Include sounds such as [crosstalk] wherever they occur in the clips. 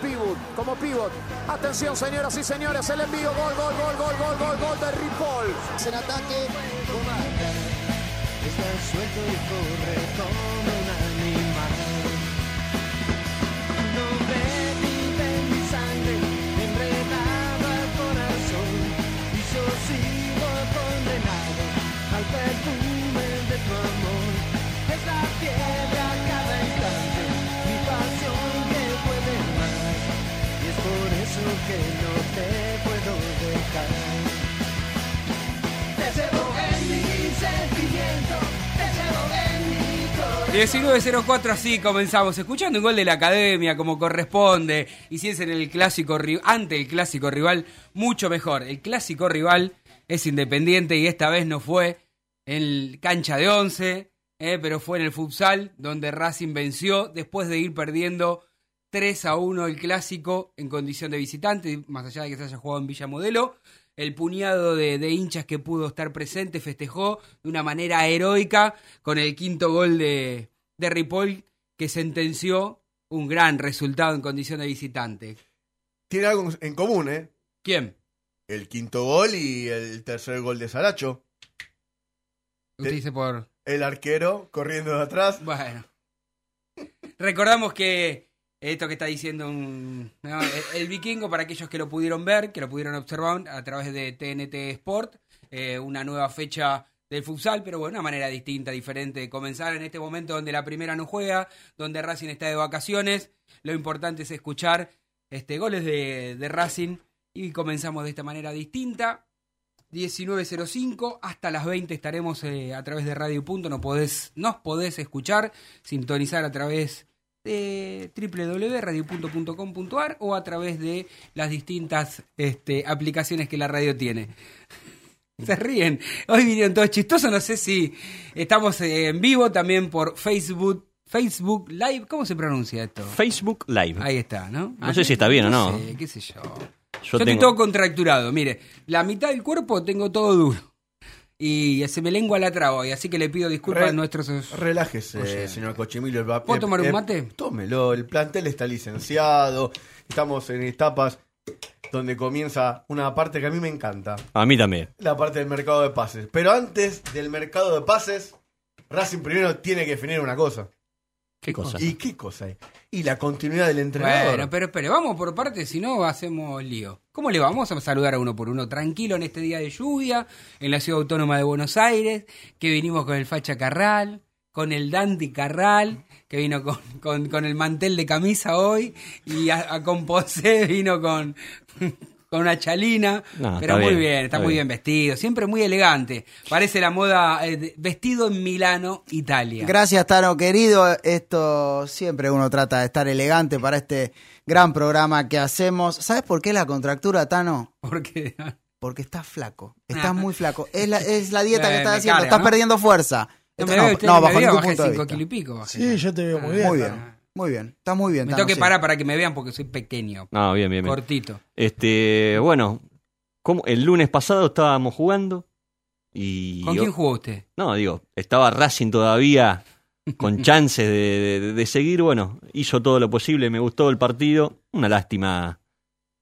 Pivot, como pivot, atención señoras y señores, el envío, gol, gol, gol, gol, gol, gol, gol de Ripoll, en ataque. Está suelto y corre como que no te puedo dejar. Te llevo en mi sentimiento, te llevo en mi corazón. 19.04 así comenzamos, escuchando un gol de la academia como corresponde, y si es en el clásico ante el clásico rival, mucho mejor. El clásico rival es independiente y esta vez no fue en cancha de 11, eh, pero fue en el futsal, donde Racing venció después de ir perdiendo 3 a 1 el clásico en condición de visitante, más allá de que se haya jugado en Villa Modelo. El puñado de, de hinchas que pudo estar presente festejó de una manera heroica con el quinto gol de, de Ripoll que sentenció un gran resultado en condición de visitante. Tiene algo en común, ¿eh? ¿Quién? El quinto gol y el tercer gol de Saracho. Usted De- dice por... El arquero corriendo de atrás. Bueno. Recordamos que esto que está diciendo el, vikingo, para aquellos que lo pudieron ver, que lo pudieron observar a través de TNT Sport, eh, una nueva fecha del futsal, pero bueno, una manera distinta, diferente de comenzar en este momento donde la primera no juega, donde Racing está de vacaciones. Lo importante es escuchar este, goles de, de Racing y comenzamos de esta manera distinta. 19.05 hasta las 20 estaremos eh, a través de Radio Punto. Podés, nos podés escuchar, sintonizar a través de www.radiopunto.com.ar o a través de las distintas este, aplicaciones que la radio tiene. [laughs] Se ríen. Hoy vinieron todos chistosos. No sé si estamos eh, en vivo también por Facebook. Facebook Live, ¿cómo se pronuncia esto? Facebook Live. Ahí está, ¿no? No sé si está bien o no. sé, qué sé yo. Yo Yo estoy todo contracturado, mire, la mitad del cuerpo tengo todo duro. Y se me lengua la traba hoy, así que le pido disculpas Re- a nuestros... Relájese, Oye. señor Cochimilio. Va- ¿Puedo eh, tomar un eh, mate? Tómelo, el plantel está licenciado. Estamos en etapas donde comienza una parte que a mí me encanta. A mí también. La parte del mercado de pases. Pero antes del mercado de pases, Racing primero tiene que definir una cosa. ¿Qué cosa? ¿Y qué cosa? Y la continuidad del entrenador. Bueno, pero espere, vamos por partes, si no hacemos lío. ¿Cómo le vamos a saludar a uno por uno? Tranquilo en este día de lluvia, en la ciudad autónoma de Buenos Aires, que vinimos con el Facha Carral, con el Dandy Carral, que vino con, con- con el mantel de camisa hoy, y a, a [laughs] vino con, con una chalina, No, pero muy bien, bien, está, está muy bien. bien vestido, siempre muy elegante. Parece la moda eh, vestido en Milano, Italia. Gracias, Tano, querido. Esto siempre uno trata de estar elegante para este gran programa que hacemos. ¿Sabes por qué la contractura, Tano? [laughs] Porque Porque estás flaco. Estás muy flaco. Es la, es la dieta Eh, que estás me haciendo. carga, estás ¿no? perdiendo fuerza. no, no, me bajo ningún punto de vista. kilos y pico. Sí, yo te veo muy bien. Muy bien. Muy bien. Estás muy bien. Me Tano, tengo que sí. parar para que me vean porque soy pequeño, No, bien, bien, bien. cortito. Este, bueno, como el lunes pasado estábamos jugando y ¿Con quién jugó usted? No, digo, estaba Racing todavía con [laughs] chances de, de- de seguir. Bueno, hizo todo lo posible, me gustó el partido. Una lástima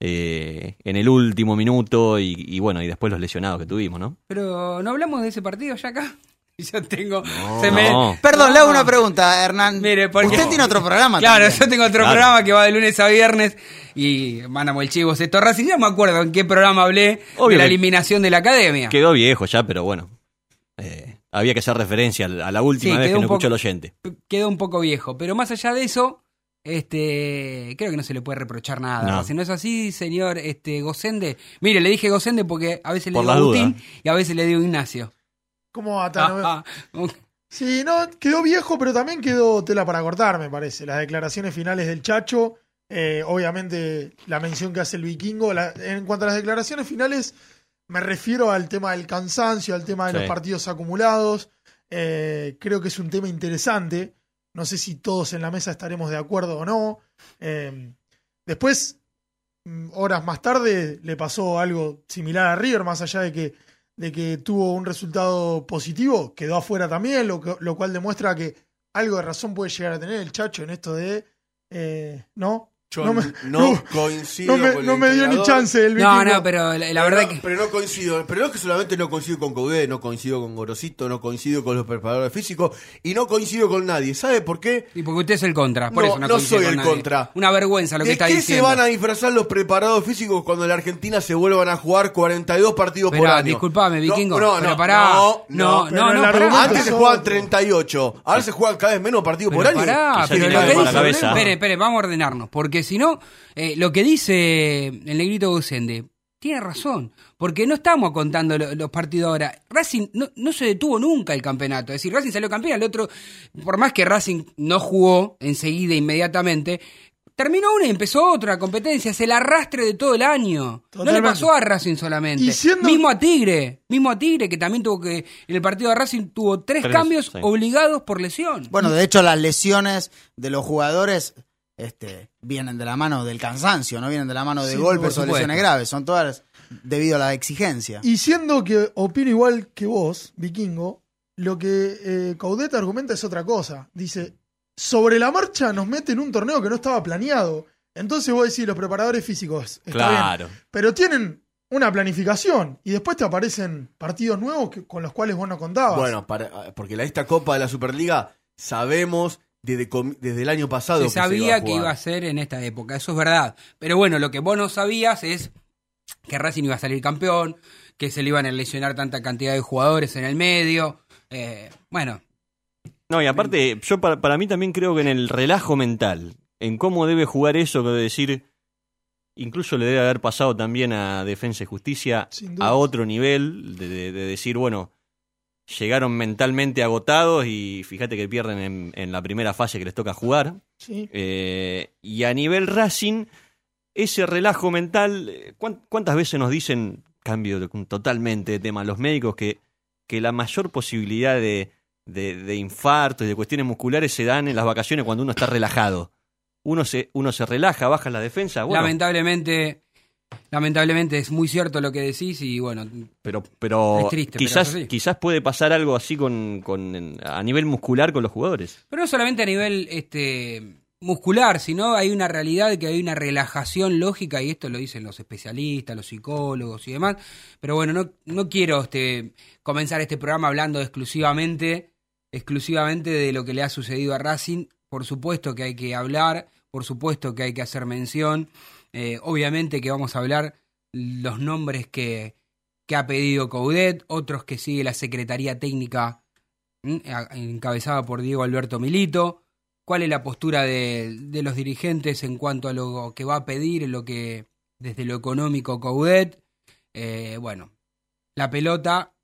eh, en el último minuto y, y bueno, y después los lesionados que tuvimos, ¿no? Pero no hablamos de ese partido ya acá. [laughs] Yo tengo. No, se me- no. Perdón, le hago una pregunta, Hernán. Mire, porque- Usted tiene otro programa Claro, también. yo tengo otro Claro. programa que va de lunes a viernes y mandamos el chivo esto Racing. Ya me acuerdo en qué programa hablé Obvio de la eliminación de la academia. Quedó viejo ya, pero bueno. eh, había que hacer referencia a la a última Sí, vez que quedó no un poco- escuchó el oyente. Quedó un poco viejo. Pero más allá de eso, este creo que no se le puede reprochar nada. No. Si no es así, señor este Gosende. Mire, le dije Gosende porque a veces le digo Agustín dudas. y a veces le digo Ignacio. ¿Cómo va a estar? Ah, ah, Sí, no, quedó viejo, pero también quedó tela para cortar, me parece. Las declaraciones finales del Chacho, eh, obviamente la mención que hace el vikingo. la- en cuanto a las declaraciones finales, me refiero al tema del cansancio, al tema de Sí. los partidos acumulados. Eh, creo que es un tema interesante. No sé si todos en la mesa estaremos de acuerdo o no. Eh, después, mm, horas más tarde, le pasó algo similar a River, más allá de que de que tuvo un resultado positivo, quedó afuera también, lo, lo cual demuestra que algo de razón puede llegar a tener el Chacho en esto de... eh, ¿No? Yo No no, coincido No me, con el no me dio ni chance el No, vikingo. no, pero la, la verdad que. Pero no coincido. Pero no es que solamente no coincido con Coudet, no coincido con Gorosito, no coincido con los preparadores físicos y no coincido con nadie. ¿Sabe por qué? Y porque usted es el contra. Por No, eso no, soy con el nadie. contra. Una vergüenza lo que ¿De está qué diciendo. se van a disfrazar los preparados físicos cuando en la Argentina se vuelvan a jugar 42 partidos por año? disculpame, vikingo, No, no, pero no, pará. no, No, no. pará. Antes se jugaban otro. 38, ahora se juegan cada vez menos partidos por año. pará, pero espere, espere, vamos a ordenarnos, porque si no, eh, lo que dice el negrito Gusende tiene razón, porque no estamos contando lo- los partidos ahora. Racing no, no se detuvo nunca el campeonato, es decir, Racing salió campeón, el otro, por más que Racing no jugó enseguida, inmediatamente, terminó una y empezó otra competencia, es el arrastre de todo el año. No le pasó a Racing solamente. Y siendo- Mismo a Tigre, mismo a Tigre, que también tuvo que, en el partido de Racing tuvo tres, Tres, cambios sí. obligados por lesión. Bueno, de hecho, las lesiones de los jugadores este, vienen de la mano del cansancio, no vienen de la mano de Sí, golpes o lesiones graves. Son todas debido a la exigencia. Y siendo que opino igual que vos, vikingo, lo que eh, Caudet argumenta es otra cosa. Dice, sobre la marcha nos mete en un torneo que no estaba planeado. Entonces vos decís, los preparadores físicos, está Claro. bien, pero tienen una planificación y después te aparecen partidos nuevos que- con los cuales vos no contabas. Bueno, para, porque la, esta Copa de la Superliga sabemos desde, desde el año pasado Se que se sabía a que iba a ser en esta época, eso es verdad. Pero bueno, lo que vos no sabías es que Racing iba a salir campeón, que se le iban a lesionar tanta cantidad de jugadores en el medio. Eh, bueno, No, y aparte, yo para, para mí también creo que en el relajo mental, en cómo debe jugar eso, que decir, incluso le debe haber pasado también a Defensa y Justicia a otro nivel, de, de- de decir, bueno, llegaron mentalmente agotados y fíjate que pierden en, en la primera fase que les toca jugar. Sí. Eh, y a nivel Racing, ese relajo mental, eh, ¿cuán- ¿cuántas veces nos dicen, cambio totalmente de tema, los médicos, que, que la mayor posibilidad de, de, de infartos y de cuestiones musculares se dan en las vacaciones cuando uno está relajado? Uno se, uno se relaja, baja la defensa. Bueno, lamentablemente, lamentablemente es muy cierto lo que decís y bueno, pero, pero Es triste, quizás, quizás puede pasar algo así con, con, a nivel muscular con los jugadores. pero no solamente a nivel este muscular, sino hay una realidad que hay una relajación lógica y esto lo dicen los especialistas, los psicólogos y demás. Pero bueno, no, no quiero este, comenzar este programa hablando exclusivamente, exclusivamente de lo que le ha sucedido a Racing. Por supuesto que hay que hablar, por supuesto que hay que hacer mención. Eh, obviamente que vamos a hablar los nombres que, que ha pedido Coudet, otros que sigue la Secretaría Técnica encabezada por Diego Alberto Milito. ¿Cuál es la postura de, de los dirigentes en cuanto a lo que va a pedir, lo que desde lo económico Coudet? Eh, bueno, la pelota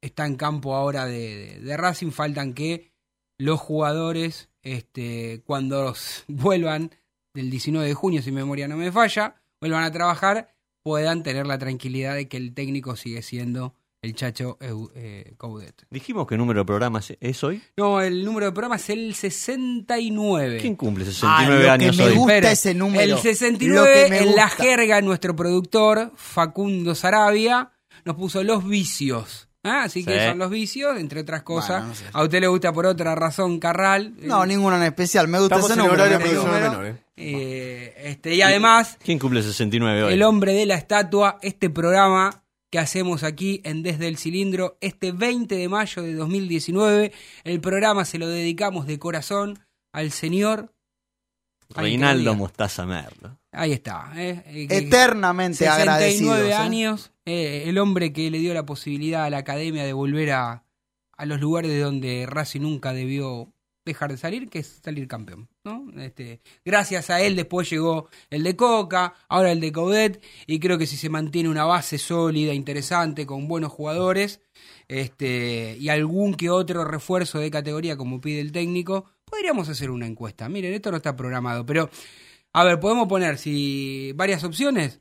está en campo ahora de, de- Racing. Faltan que los jugadores, este, cuando [laughs] vuelvan del 19 de junio, si mi memoria no me falla, vuelvan a trabajar, puedan tener la tranquilidad de que el técnico sigue siendo el Chacho eh, Coudet. Dijimos que número de programas es hoy. No, el número de programa es el 69. ¿Quién cumple Ah, 69 lo que años me hoy? gusta ese número. El Lo que 69, me en la jerga, nuestro productor, Facundo Sarabia, nos puso los vicios. Ah, Así que Sí. son los vicios, entre otras cosas. Bueno, no sé. A usted le gusta por otra razón Carral. No, Eh, ninguna en especial. Me gusta Estamos ese en número. horario menor, ¿eh? Eh, este, y además, ¿Quién cumple 69 hoy? el hombre de la estatua, este programa que hacemos aquí en Desde el Cilindro este 20 de mayo de 2019. El programa se lo dedicamos de corazón al señor Reinaldo. Mostaza Merlo. Ahí está. eh, eh, Eternamente 69 agradecidos. ¿eh? años, eh, el hombre que le dio la posibilidad a la academia de volver a, a los lugares de donde Racing nunca debió dejar de salir, que es salir campeón. ¿No? Este, gracias a él después llegó el de Coca, ahora el de Caudet, y creo que si se mantiene una base sólida, interesante, con buenos jugadores, este, y algún que otro refuerzo de categoría como pide el técnico, podríamos hacer una encuesta. Miren, esto no está programado, pero a ver, podemos poner si varias opciones.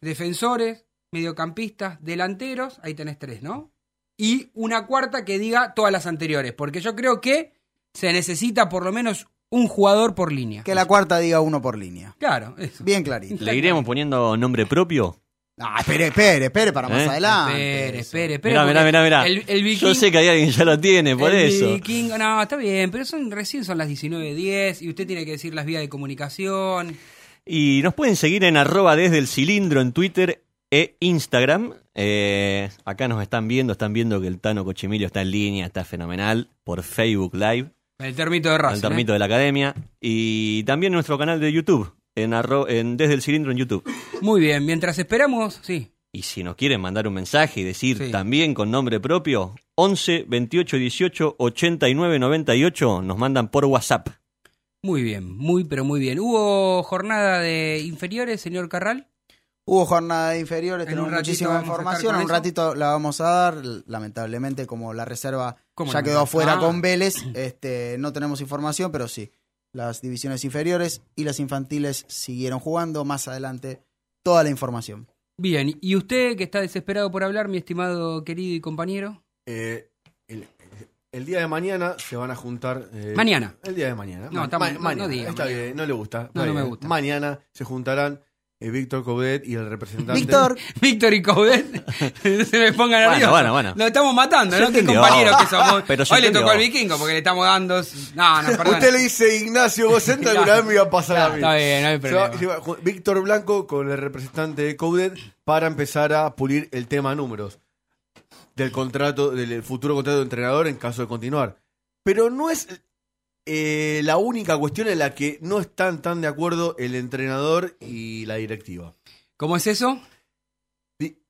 Defensores, mediocampistas, delanteros, ahí tenés tres, ¿no? Y una cuarta que diga todas las anteriores, porque yo creo que se necesita por lo menos un jugador por línea. Que la cuarta diga uno por línea. Claro, eso. Bien clarito. ¿Le iremos poniendo nombre propio? Ah, espere, espere, espere para más ¿Eh? adelante. Espere, eso. espere, espere. Mirá, mirá, mirá, mirá. El, el Yo viking- sé que hay alguien que ya lo tiene, por el eso. vikingo- no, está bien, pero son recién son las 19.10 y usted tiene que decir las vías de comunicación. Y nos pueden seguir en arroba desde el cilindro en Twitter e Instagram. Eh, acá nos están viendo, están viendo que el Tano Cochimilio está en línea, está fenomenal, por Facebook Live, El termito de Racing. al termito de la academia. Y también nuestro canal de YouTube, en, arro- en desde el cilindro en YouTube. ¿eh? Muy bien, mientras esperamos, sí. Y si nos quieren mandar un mensaje y decir Sí. también con nombre propio, 11 28 18 89 98, nos mandan por WhatsApp. Muy bien, muy pero muy bien. ¿Hubo jornada de inferiores, señor Carral? Hubo jornada de inferiores, En tenemos muchísima información. En un eso. ratito la vamos a dar. Lamentablemente, como la reserva ¿Cómo ya no? quedó afuera Ah. con Vélez, este, no tenemos información, pero sí. Las divisiones inferiores y las infantiles siguieron jugando. Más adelante, toda la información. Bien, ¿y usted que está desesperado por hablar, mi estimado querido y compañero? Eh, el, el día de mañana se van a juntar. eh, Mañana. El día de mañana. No, Ma- estamos- ma- no- mañana. no diga Está mañana. bien, no le gusta. No, no me gusta. Mañana se juntarán Víctor Codet y el representante. Víctor, [laughs] Víctor y Coudet [laughs] se me pongan Bueno, nerviosos. bueno, bueno. Lo estamos matando, ¿no? Qué compañeros que somos. [laughs] Pero Hoy le tocó al vikingo porque le estamos dando. No, no, perdón. Usted le dice Ignacio Gocenta que una vez me iba a pasar a mí. Está bien, no hay Se va- problema. se va- ju- Víctor Blanco con el representante de Coudet para empezar a pulir el tema números del contrato, del futuro contrato de entrenador en caso de continuar. Pero no es eh, la única cuestión en la que no están tan de acuerdo el entrenador y la directiva. ¿Cómo es eso?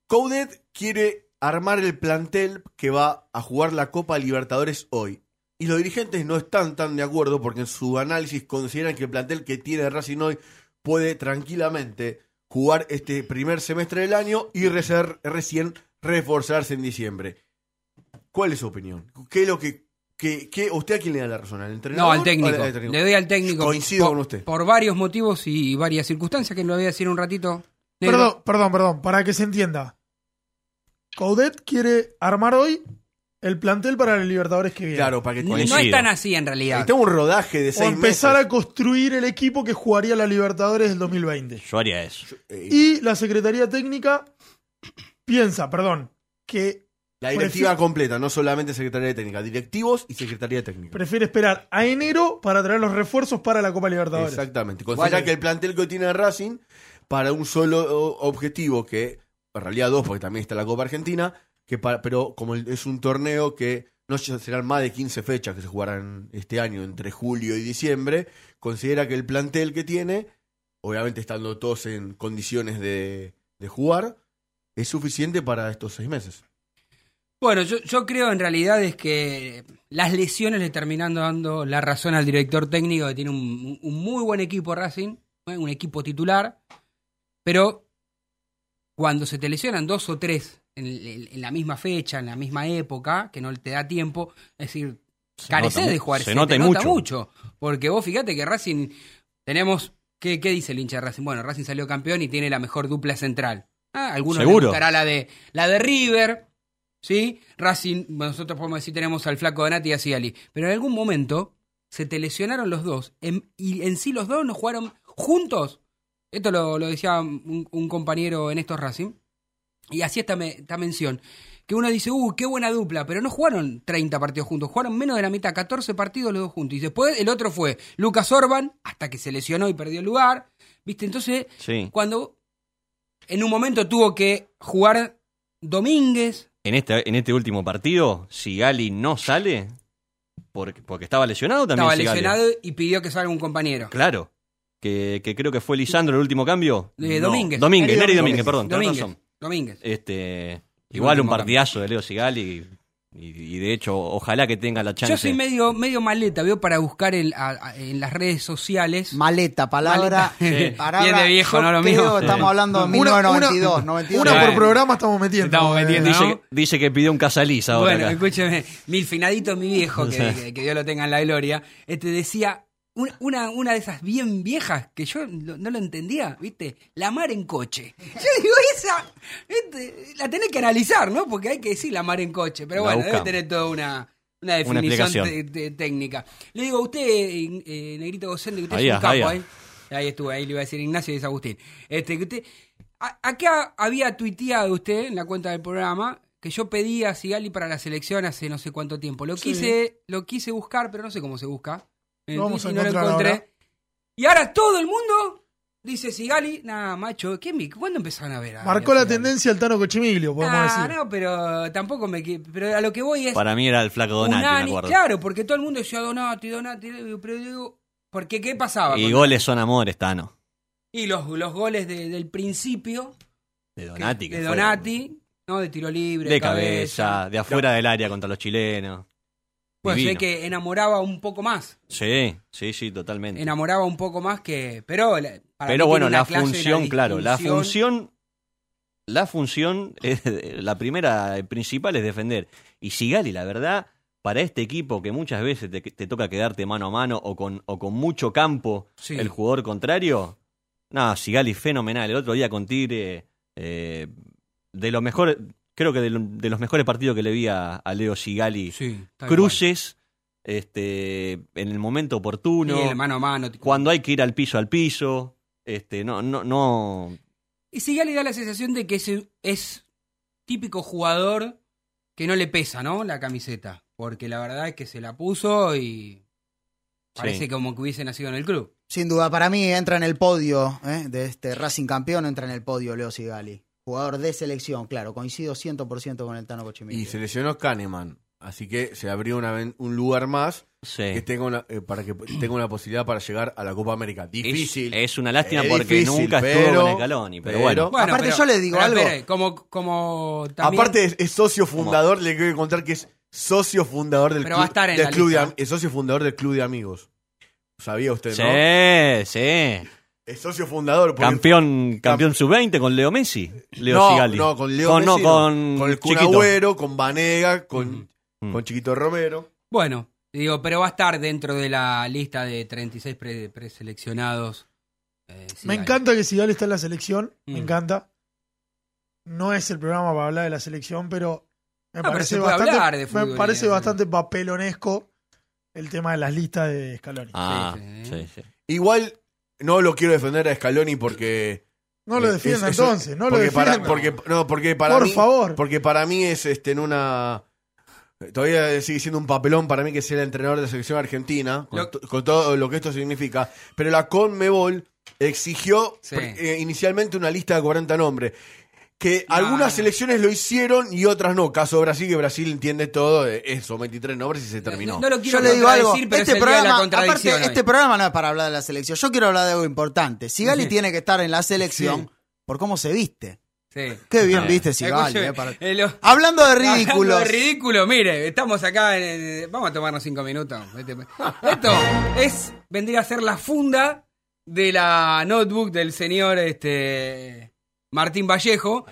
Coudet quiere armar el plantel que va a jugar la Copa Libertadores hoy. Y los dirigentes no están tan de acuerdo porque en su análisis consideran que el plantel que tiene Racing hoy puede tranquilamente jugar este primer semestre del año y recién reforzarse en diciembre. ¿Cuál es su opinión? ¿Qué es lo que, que, que- usted a quién le da la razón? ¿Al entrenador? No, al o técnico. al técnico? Le doy al técnico. Coincido por, con usted. Por varios motivos y varias circunstancias que lo voy a decir un ratito. Negro. Perdón, perdón, perdón, para que se entienda. Coudet quiere armar hoy el plantel para los Libertadores que viene. Claro, para que No, es tan así en realidad. Tengo un rodaje de O seis empezar meses. a construir el equipo que jugaría la Libertadores del 2020. Yo haría eso. Eh, Y la Secretaría Técnica piensa, perdón, que la directiva prefiero- completa, no solamente Secretaría de Técnica, directivos y Secretaría Técnica. prefiere esperar a enero para traer los refuerzos para la Copa Libertadores. Exactamente. Considera Vale. que el plantel que hoy tiene Racing, para un solo objetivo, que en realidad dos, porque también está la Copa Argentina, que para- pero como es un torneo que no serán más de 15 fechas que se jugarán este año, entre julio y diciembre, considera que el plantel que tiene, obviamente estando todos en condiciones de, de jugar, es suficiente para estos seis meses. Bueno, yo, yo creo en realidad es que las lesiones le terminan dando la razón al director técnico que tiene un, un muy buen equipo Racing, un equipo titular, pero cuando se te lesionan dos o tres en, la misma fecha, en la misma época, que no te da tiempo, es decir, careces de jugar, se te nota nota mucho. porque vos fíjate que Racing tenemos, ¿qué, qué dice el hincha de Racing? Bueno, Racing salió campeón y tiene la mejor dupla central. Ah, algunos Seguro. gustará la de, la de River, ¿sí? Racing, nosotros podemos decir tenemos al flaco Donati y a Sigali. Pero en algún momento se te lesionaron los dos. en- y en sí los dos no jugaron juntos. Esto lo, lo decía un, un compañero en estos Racing. Y así esta, me- esta mención. Que uno dice, uh, qué buena dupla, pero no jugaron 30 partidos juntos, jugaron menos de la mitad, 14 partidos los dos juntos. Y después el otro fue Lucas Orban, hasta que se lesionó y perdió el lugar. ¿Viste? Entonces, Sí. cuando en un momento tuvo que jugar Domínguez. En este, en este último partido, Sigali no sale porque, porque estaba lesionado también. Estaba Sigali. lesionado y pidió que salga un compañero. Claro. Que, que creo que fue Lisandro el último cambio. De No, Domínguez. Domínguez, Neri Domínguez. Domínguez, perdón. Domínguez. Este, igual un partidazo de Leo Sigali. Y, y de hecho, ojalá que tenga la chance. Yo soy medio, medio maleta, veo para buscar en, a- a- en las redes sociales. Maleta, palabra. Maleta. Sí. palabra, Bien de viejo, no lo creo, mío. Estamos Sí. hablando de Una- 1992, una, 92. una por programa estamos metiendo. Estamos eh. metiendo. dice, dice que pidió un casaliz ahora. Bueno, acá. escúcheme, mi finadito, mi viejo, que, [laughs] que- que Dios lo tenga en la gloria, este decía una, una, una de esas bien viejas que yo lo- no lo entendía, ¿viste? La mar en coche. Yo digo, esa, ¿viste? la tenés que analizar, ¿no? Porque hay que decir la mar en coche, pero La bueno, debe tener toda una, una Una definición te- te- técnica. Le digo, usted, eh, Negrito Docente, que usted Ahí, es un capo, ahí. ¿eh? Ahí estuve, ahí le iba a decir Ignacio y es Agustín. Este, que usted, a- acá había tuiteado usted en la cuenta del programa que yo pedí a Sigali para la selección hace no sé cuánto tiempo. Lo Sí. quise, lo quise buscar, pero no sé cómo se busca. En vamos a y no lo encontré. Y ahora todo el mundo dice Sigali, nada, macho, ¿qué ¿cuándo empezaron a ver? a- Marcó a la tendencia el Tano Cochimiglio, podemos Ah, decir. no, pero tampoco me... Pero a lo que voy es... Para mí era el flaco Donati, me acuerdo. Claro, porque todo el mundo decía Donati, Donati, pero digo... Porque ¿qué pasaba? Y goles son amores, Tano. Y los, los goles de- del principio De Donati. que de Donati, ¿no? De tiro libre, De cabeza, de afuera del área contra los chilenos. Pues Divino. que enamoraba un poco más. Sí, sí, sí, totalmente. Enamoraba un poco más que. Pero, Pero bueno, la función, claro, la función, la función, es, la primera eh, principal es defender. Y Sigali, la verdad, para este equipo que muchas veces te, te toca quedarte mano a mano o con, o con mucho campo Sí. el jugador contrario, nada, Sigali fenomenal. El otro día con Tigre, eh, de los mejores, creo que de, lo- de los mejores partidos que le vi a, a Leo Sigali, Sí, cruces, este, en el momento oportuno, Sí, el mano a mano. tipo- cuando hay que ir al piso al piso, este, no, no, no, Y Sigali da la sensación de que es, es típico jugador que no le pesa, ¿no? La camiseta. Porque la verdad es que se la puso y. Parece Sí. como que hubiese nacido en el club. Sin duda, para mí entra en el podio ¿eh? de este Racing campeón, entra en el podio Leo Sigali. Jugador de selección, claro, coincido 100% con el Tano Cochimiglio. Y se lesionó Kahneman. Así que se abrió una ven- un lugar más sí. que tenga una, eh, para que [clears throat] tenga una posibilidad para llegar a la Copa América. Difícil. Es, es una lástima Es porque difícil, nunca pero- estuvo con Scaloni, pero, pero- bueno. Aparte, yo le digo pero algo. espere, como, como también. Aparte es, es socio fundador, le quiero contar que es socio fundador del Pero club, va a estar en del la club de, es socio fundador del club de amigos. ¿Sabía usted, Sí, no? sí. Es socio fundador. Campeón, campeón sub-20 con Leo Messi. Leo no, Sigali. no, con Leo Con- no, Messi, no. con con el Kun Chiquito. Agüero, con Vanega, con, Mm. con Chiquito Romero. Bueno, digo, pero va a estar dentro de la lista de 36 pre- preseleccionados. eh, Me Sigali. encanta que Sigal está en la selección, Mm. me encanta. No es el programa para hablar de la selección, pero me Ah, parece bastante, de me parece bastante papelonesco el tema de las listas de Scaloni. Ah, Sí, sí, sí. Igual no lo quiero defender a Scaloni porque... no lo defienda es- eso- entonces, no lo defienda. para, porque, no, porque para Por mí, favor. Porque para mí es este en una... Todavía sigue siendo un papelón para mí que sea el entrenador de la selección argentina, con, Lo- to- con todo lo que esto significa. Pero la Conmebol exigió Sí. eh, inicialmente una lista de 40 nombres. Que No, algunas no. selecciones lo hicieron y otras no. Caso Brasil, que Brasil entiende todo, eso, 23 nombres y se terminó. No, no lo quiero Yo le digo algo, pero este es programa, aparte, hoy. este programa no es para hablar de la selección. Yo quiero hablar de algo importante. Sigali tiene que estar en la selección Sí. por cómo se viste. Sí. Qué bien viste Sigali. Eh, para- eh, lo- Hablando de Hablando ridículos. de ridículo, mire, estamos acá. en- en- vamos a tomarnos cinco minutos. Este- Esto es vendría a ser la funda de la notebook del señor este Martín Vallejo.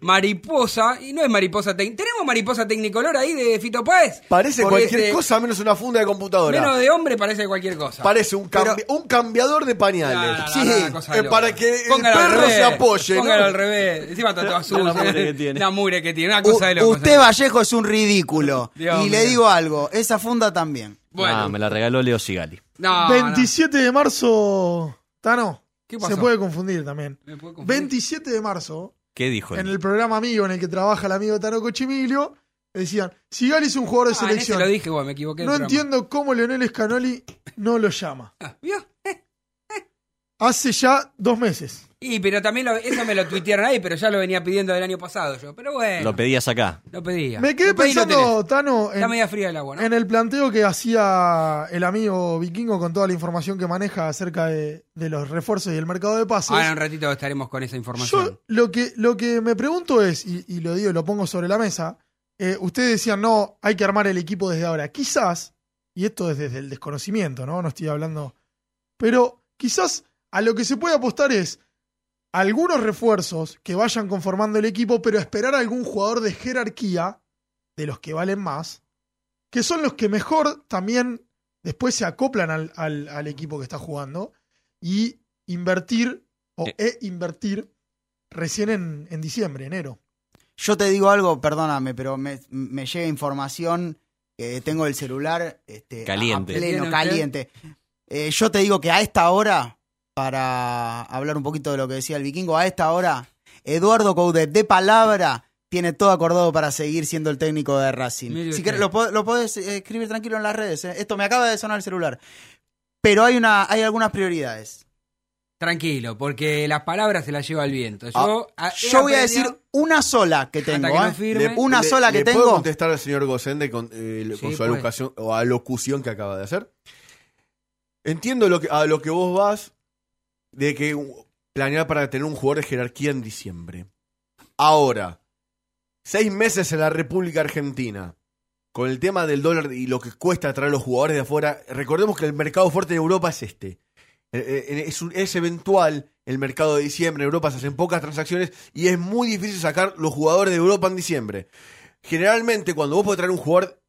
Mariposa. y no es mariposa técnica. ¿Tenemos mariposa tecnicolor ahí de Fito Páez? Parece Porque cualquier este, cosa menos una funda de computadora. Menos de hombre parece cualquier cosa. Parece un, cambi- un cambiador de No, pañales. no, no, Sí, no, una cosa de eh, loco. para que el Póngalo al perro revés, se apoye, ¿no? Póngalo al revés. Encima está todo azul. [laughs] La mugre que tiene. La mugre que tiene. Una U- cosa de loco. usted Vallejo es un ridículo. [laughs] Dios y le mío. digo algo, esa funda también. Bueno, Ah, me la regaló Leo Sigali. no, no. 27 de marzo, Tano, ¿Qué pasó? se puede confundir también. Me puedo confundir. 27 de marzo, ¿Qué dijo? en el programa amigo en el que trabaja el amigo Tano Cochimilio, decían, Sigali es un jugador de Ah, en ese selección. lo dije, bueno, me equivoqué. no entiendo cómo Leonel Scanoli no lo llama. Ah, ¿vio? Hace ya dos meses. Y pero también lo- eso me lo tuitearon ahí, pero ya lo venía pidiendo del año pasado yo. Pero bueno, Lo pedías acá. lo pedía. Me quedé y pensando. Tano, Está en, media fría el agua, ¿no? en el planteo que hacía el amigo Vikingo con toda la información que maneja acerca de, de los refuerzos y el mercado de pases. Ahora en un ratito estaremos con esa información. Yo lo que, lo que me pregunto es, y, y lo digo, lo pongo sobre la mesa, eh, ustedes decían, no, hay que armar el equipo desde ahora. Quizás, y esto es desde el desconocimiento, ¿no? No estoy hablando, pero quizás a lo que se puede apostar es algunos refuerzos que vayan conformando el equipo, pero esperar a algún jugador de jerarquía, de los que valen más, que son los que mejor también después se acoplan al, al- al equipo que está jugando, y invertir, o Eh. e invertir recién en, en diciembre, enero. Yo te digo algo, perdóname, pero me, me llega información, eh, tengo el celular este, Caliente. a pleno, caliente. Eh, yo te digo que a esta hora, para hablar un poquito de lo que decía el vikingo, a esta hora, Eduardo Coudet, de palabra, tiene todo acordado para seguir siendo el técnico de Racing. Si querés, lo, lo podés eh, escribir tranquilo en las redes. eh. Esto me acaba de sonar el celular. Pero hay, una, hay algunas prioridades. Tranquilo, porque las palabras se las lleva el viento. Yo, Ah, a- Yo voy a decir una sola que tengo. que no ¿eh? Una sola que ¿le tengo. puedo contestar al señor Gosende con, eh, Sí, con su alocución, o alocución que acaba de hacer? Entiendo lo que, a lo que vos vas de que planear para tener un jugador de jerarquía en diciembre. Ahora, seis meses en la República Argentina, con el tema del dólar y lo que cuesta traer los jugadores de afuera, recordemos que el mercado fuerte de Europa es este. Eh, eh, Es, es eventual el mercado de diciembre. En Europa se hacen pocas transacciones y es muy difícil sacar los jugadores de Europa en diciembre. Generalmente, cuando vos podés traer un jugador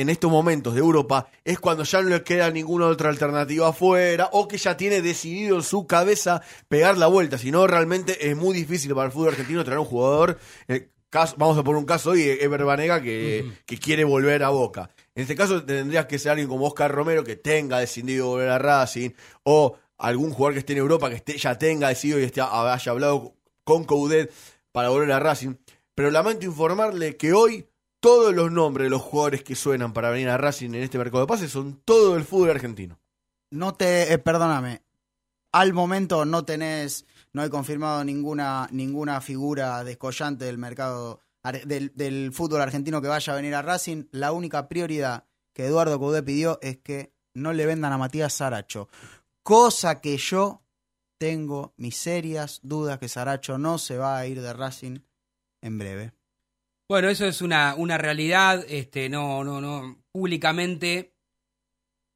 en estos momentos de Europa, es cuando ya no le queda ninguna otra alternativa afuera o que ya tiene decidido en su cabeza pegar la vuelta. Si no, realmente es muy difícil para el fútbol argentino traer un jugador. eh, caso- vamos a poner un caso hoy, Ever Banega, que, que quiere volver a Boca. En este caso tendrías que ser alguien como Oscar Romero que tenga decidido volver a Racing o algún jugador que esté en Europa que esté, ya tenga decidido y esté, haya hablado con Coudet para volver a Racing. Pero lamento informarle que hoy todos los nombres de los jugadores que suenan para venir a Racing en este mercado de pases son todo el fútbol argentino. No te, eh, perdóname. Al momento no tenés, no he confirmado ninguna, ninguna figura descollante del mercado del, fútbol argentino que vaya a venir a Racing. La única prioridad que Eduardo Coudet pidió es que no le vendan a Matías Saracho. Cosa que yo tengo mis serias dudas que Saracho no se va a ir de Racing en breve. Bueno, eso es una, una realidad, este, no, no, no, públicamente,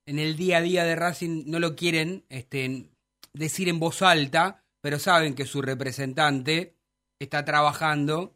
en el día a día de Racing no lo quieren este, decir en voz alta, pero saben que su representante está trabajando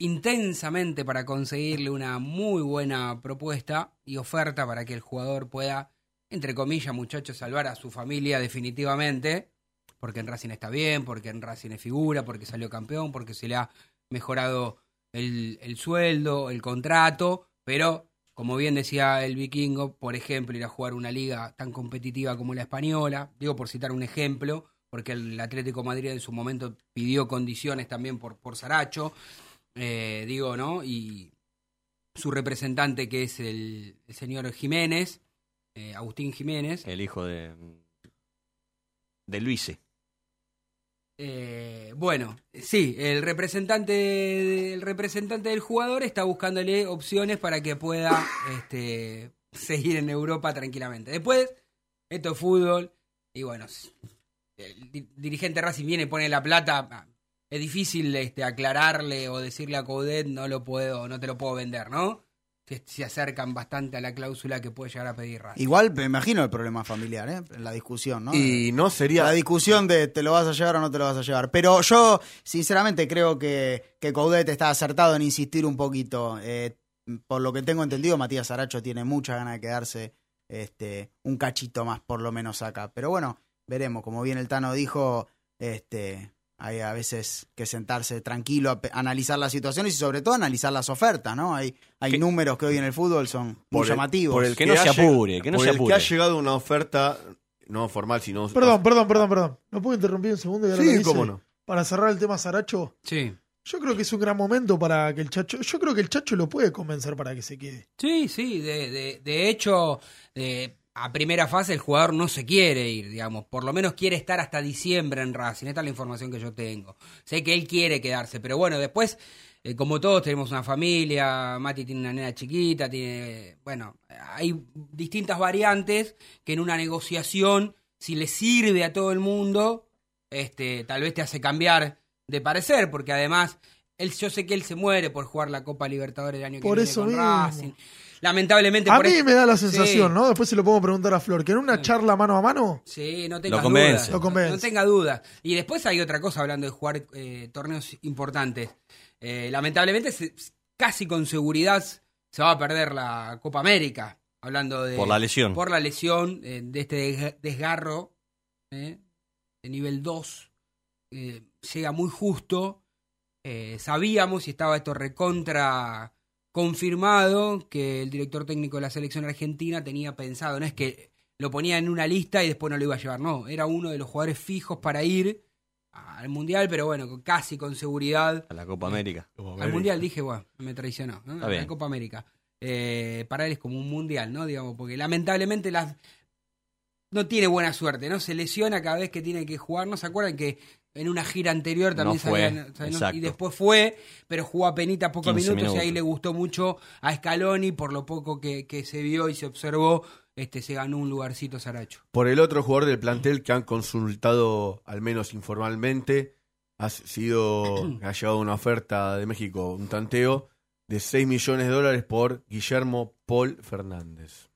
intensamente para conseguirle una muy buena propuesta y oferta para que el jugador pueda, entre comillas, muchachos, salvar a su familia definitivamente, porque en Racing está bien, porque en Racing es figura, porque salió campeón, porque se le ha mejorado el, el sueldo, el contrato, pero como bien decía el vikingo, por ejemplo, ir a jugar una liga tan competitiva como la española, digo por citar un ejemplo, porque el Atlético Madrid en su momento pidió condiciones también por, por Saracho, eh, digo, ¿no? Y su representante que es el, el señor Jiménez, eh, Agustín Jiménez, El hijo de. de Luise. Eh, bueno, sí, el representante, el representante del jugador está buscándole opciones para que pueda [coughs] este, seguir en Europa tranquilamente. Después, esto es fútbol, y bueno, el di- dirigente Racing viene y pone la plata. ah, Es difícil este, aclararle o decirle a Coudet no lo puedo, no te lo puedo vender, ¿no? Se, se acercan bastante a la cláusula que puede llegar a pedir Racing. Igual me imagino el problema familiar, ¿eh? La discusión, ¿no? Y no sería... La discusión de te lo vas a llevar o no te lo vas a llevar. Pero yo, sinceramente, creo que, que Coudet está acertado en insistir un poquito. Eh, por lo que tengo entendido, Matías Aracho tiene mucha ganas de quedarse este, un cachito más, por lo menos acá. Pero bueno, veremos. Como bien el Tano dijo, este, hay a veces que sentarse tranquilo, a analizar las situaciones y sobre todo analizar las ofertas, ¿no? Hay, hay Que- números que hoy en el fútbol son muy por el- llamativos. por el Que no se apure, que no por se el apure. que ha llegado una oferta, no formal, sino... Perdón, perdón, perdón, perdón. ¿No puedo interrumpir un segundo? Y ahora Sí, cómo no. Para cerrar el tema Saracho. Sí. Yo creo que es un gran momento para que el Chacho. Yo creo que el Chacho lo puede convencer para que se quede. Sí, sí, de, de, de hecho, eh, a primera fase el jugador no se quiere ir, digamos, por lo menos quiere estar hasta diciembre en Racing, esta es la información que yo tengo. Sé que él quiere quedarse, pero bueno, después, eh, como todos tenemos una familia, Mati tiene una nena chiquita, tiene, bueno, hay distintas variantes que en una negociación, si le sirve a todo el mundo, este, tal vez te hace cambiar de parecer, porque además, él, yo sé que él se muere por jugar la Copa Libertadores el año que viene con mismo. Racing. Lamentablemente A por mí me da la Sí. sensación, ¿no? Después se lo podemos preguntar a Flor, que en una charla mano a mano, Sí, no tenga Lo convence. duda. Lo convence. No tenga duda. Y después hay otra cosa hablando de jugar eh, torneos importantes. Eh, lamentablemente, se- casi con seguridad se va a perder la Copa América. Hablando de. Por la lesión. Por la lesión eh, de este desga- desgarro eh, de nivel 2. eh, llega muy justo. Eh, sabíamos y estaba esto recontra confirmado que el director técnico de la selección argentina tenía pensado, no es que lo ponía en una lista y después no lo iba a llevar, no, era uno de los jugadores fijos para ir al Mundial, pero bueno, casi con seguridad. A la Copa América. Al Mundial dije, bueno, me traicionó, A la. Copa América. Eh, para él es como un Mundial, ¿no? Digamos, porque lamentablemente las no tiene buena suerte, ¿no? Se lesiona cada vez que tiene que jugar. ¿No se acuerdan que en una gira anterior también No fue, y después fue, pero jugó a penita pocos 15 minutos, y ahí le gustó mucho a Scaloni por lo poco que, que se vio y se observó, este se ganó un lugarcito Saracho. Por el otro jugador del plantel que han consultado, al menos informalmente, ha sido, [clears throat] ha llegado una oferta de México, un tanteo de 6 millones de dólares por Guillermo Paul Fernández.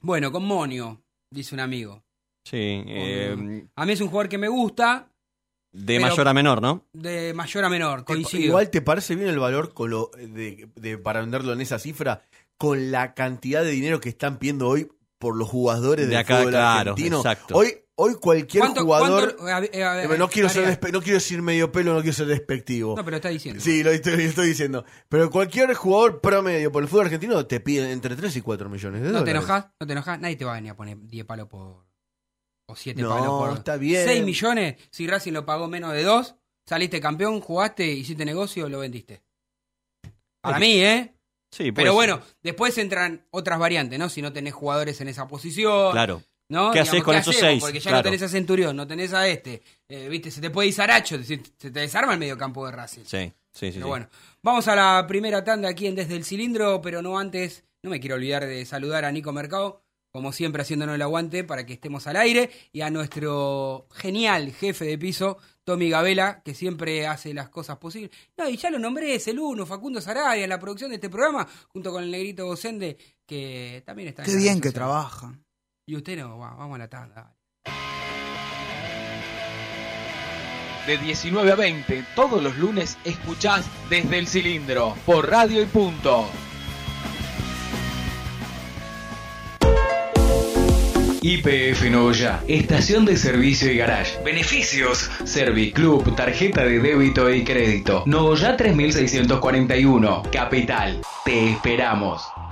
Bueno, con Monio, dice un amigo. Sí, eh, A mí es un jugador que me gusta, de mayor a menor, ¿no? de mayor a menor, coincido. Igual te parece bien el valor con lo de, de- para venderlo en esa cifra, con la cantidad de dinero que están pidiendo hoy por los jugadores De del acá, fútbol claro, argentino. exacto. Hoy, hoy cualquier ¿Cuánto- jugador. cuánto- a ver, a ver, no quiero ser Tarea. despe- no quiero decir medio pelo, no quiero ser despectivo. No, pero está diciendo. Sí, lo estoy, lo estoy diciendo. Pero cualquier jugador promedio por el fútbol argentino te piden entre 3 y 4 millones de ¿No te dólares. enojas? ¿No te enojas? Nadie te va a venir a poner 10 palos por. O 7 No, palos por. está bien. 6 millones. Si Racing lo pagó menos de 2, saliste campeón, jugaste, hiciste negocio, lo vendiste. Para mí, ¿eh? Sí, Pero puede bueno, después entran otras variantes, ¿no? Si no tenés jugadores en esa posición. Claro. ¿No? ¿Qué haces con esos hacemos? seis? Porque ya Claro. no tenés a Centurión, no tenés a este. Eh, Viste, se te puede ir Saracho, se se te desarma el medio campo de Racing. Sí, sí, sí. Pero sí. bueno, vamos a la primera tanda aquí en Desde el Cilindro, pero no antes, no me quiero olvidar de saludar a Nico Mercado, como siempre haciéndonos el aguante para que estemos al aire, y a nuestro genial jefe de piso, Tommy Gabela, que siempre hace las cosas posibles. No, y ya lo nombré, es el uno, Facundo Sarabia, en la producción de este programa, junto con el negrito Gocende, que también está en Qué bien que trabajan. Y usted no, va, vamos a la tanda. De 19 a 20, todos los lunes escuchás desde el cilindro, por radio y punto. IPF Novoya, estación de servicio y garage. Beneficios: Serviclub, tarjeta de débito y crédito. Novoya 3641, Capital. Te esperamos.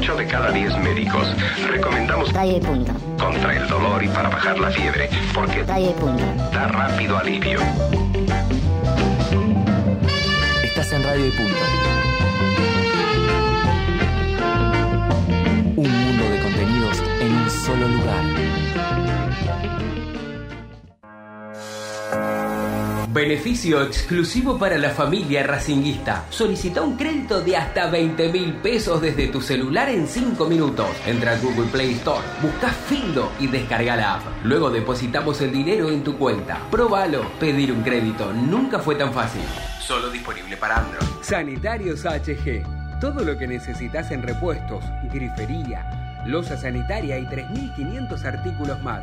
8 de cada 10 médicos recomendamos y punto. contra el dolor y para bajar la fiebre, porque y punto. da rápido alivio. Estás en Radio y Punto. Beneficio exclusivo para la familia racinguista. Solicita un crédito de hasta 20 mil pesos desde tu celular en 5 minutos. Entra a Google Play Store, busca Findo y descarga la app. Luego depositamos el dinero en tu cuenta. Próbalo. Pedir un crédito nunca fue tan fácil. Solo disponible para Android. Sanitarios HG. Todo lo que necesitas en repuestos, grifería, losa sanitaria y 3.500 artículos más.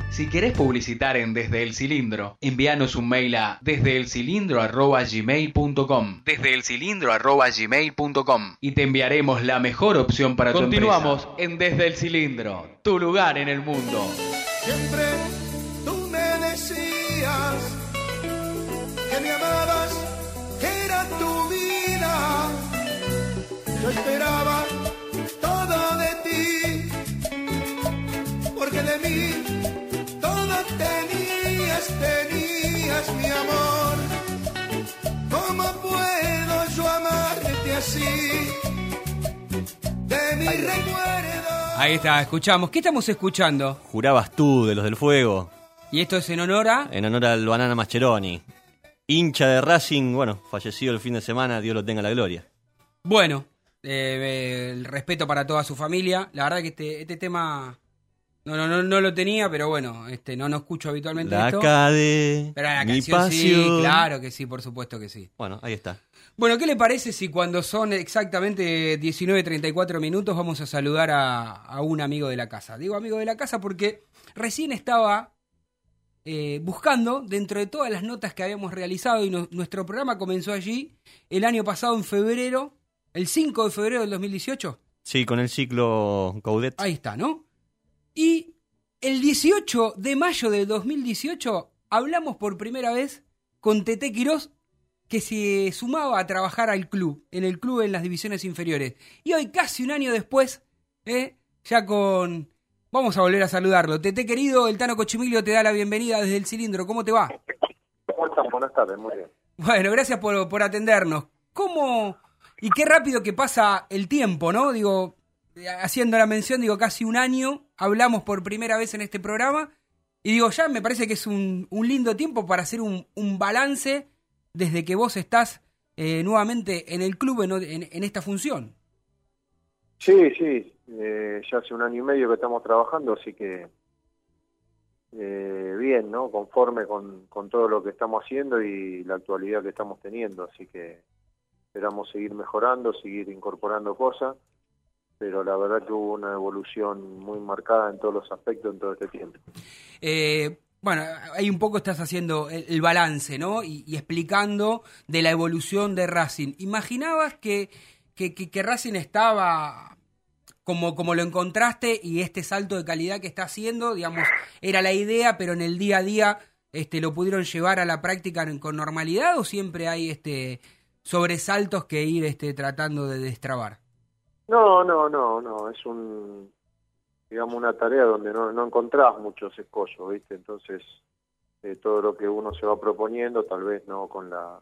Si querés publicitar en Desde el Cilindro, envíanos un mail a desdeelcilindro.gmail.com desdeelcilindro.gmail.com y te enviaremos la mejor opción para Continuamos tu empresa. en Desde el Cilindro, tu lugar en el mundo. Siempre así? De mi recuerdo. Ahí está, escuchamos. ¿Qué estamos escuchando? Jurabas tú de los del fuego. Y esto es en honor a. En honor al Banana Mascheroni. Hincha de Racing, bueno, fallecido el fin de semana, Dios lo tenga en la gloria. Bueno, eh, el respeto para toda su familia. La verdad que este, este tema no, no, no, no lo tenía, pero bueno, este, no, no escucho habitualmente La esto. Cade, Pero la mi canción sí, pasión. claro que sí, por supuesto que sí. Bueno, ahí está. Bueno, ¿qué le parece si cuando son exactamente 19.34 minutos vamos a saludar a, a un amigo de la casa? Digo amigo de la casa porque recién estaba eh, buscando dentro de todas las notas que habíamos realizado y no- nuestro programa comenzó allí el año pasado en febrero, el 5 de febrero del 2018. Sí, con el ciclo Coudet. Ahí está, ¿no? Y el 18 de mayo de 2018 hablamos por primera vez con Tete Quirós, que se sumaba a trabajar al club, en el club en las divisiones inferiores. Y hoy, casi un año después, ¿eh? ya con... Vamos a volver a saludarlo. Tete querido, el Tano Cochimilio te da la bienvenida desde el cilindro. ¿Cómo te va? ¿Cómo están? Buenas tardes, muy bien. Bueno, gracias por, por atendernos. ¿Cómo y qué rápido que pasa el tiempo, no? Digo, haciendo la mención, digo, casi un año hablamos por primera vez en este programa y digo, ya me parece que es un, un lindo tiempo para hacer un, un balance desde que vos estás eh, nuevamente en el club en, en- en esta función. Sí, sí, eh, ya hace un año y medio que estamos trabajando, así que eh, bien, ¿no? Conforme con, con todo lo que estamos haciendo y la actualidad que estamos teniendo, así que esperamos seguir mejorando, seguir incorporando cosas, pero la verdad que hubo una evolución muy marcada en todos los aspectos en todo este tiempo. Eh, bueno, ahí un poco estás haciendo el, balance, ¿no? Y, y explicando de la evolución de Racing. ¿Imaginabas que, que, que- Racing estaba como, como lo encontraste y este salto de calidad que está haciendo, digamos, era la idea, pero en el día a día este, lo pudieron llevar a la práctica con normalidad o siempre hay este sobresaltos que ir este, tratando de destrabar? No, no, no, no, es un, digamos, una tarea donde no, no encontrás muchos escollos, ¿viste? Entonces, eh, todo lo que uno se va proponiendo, tal vez no con la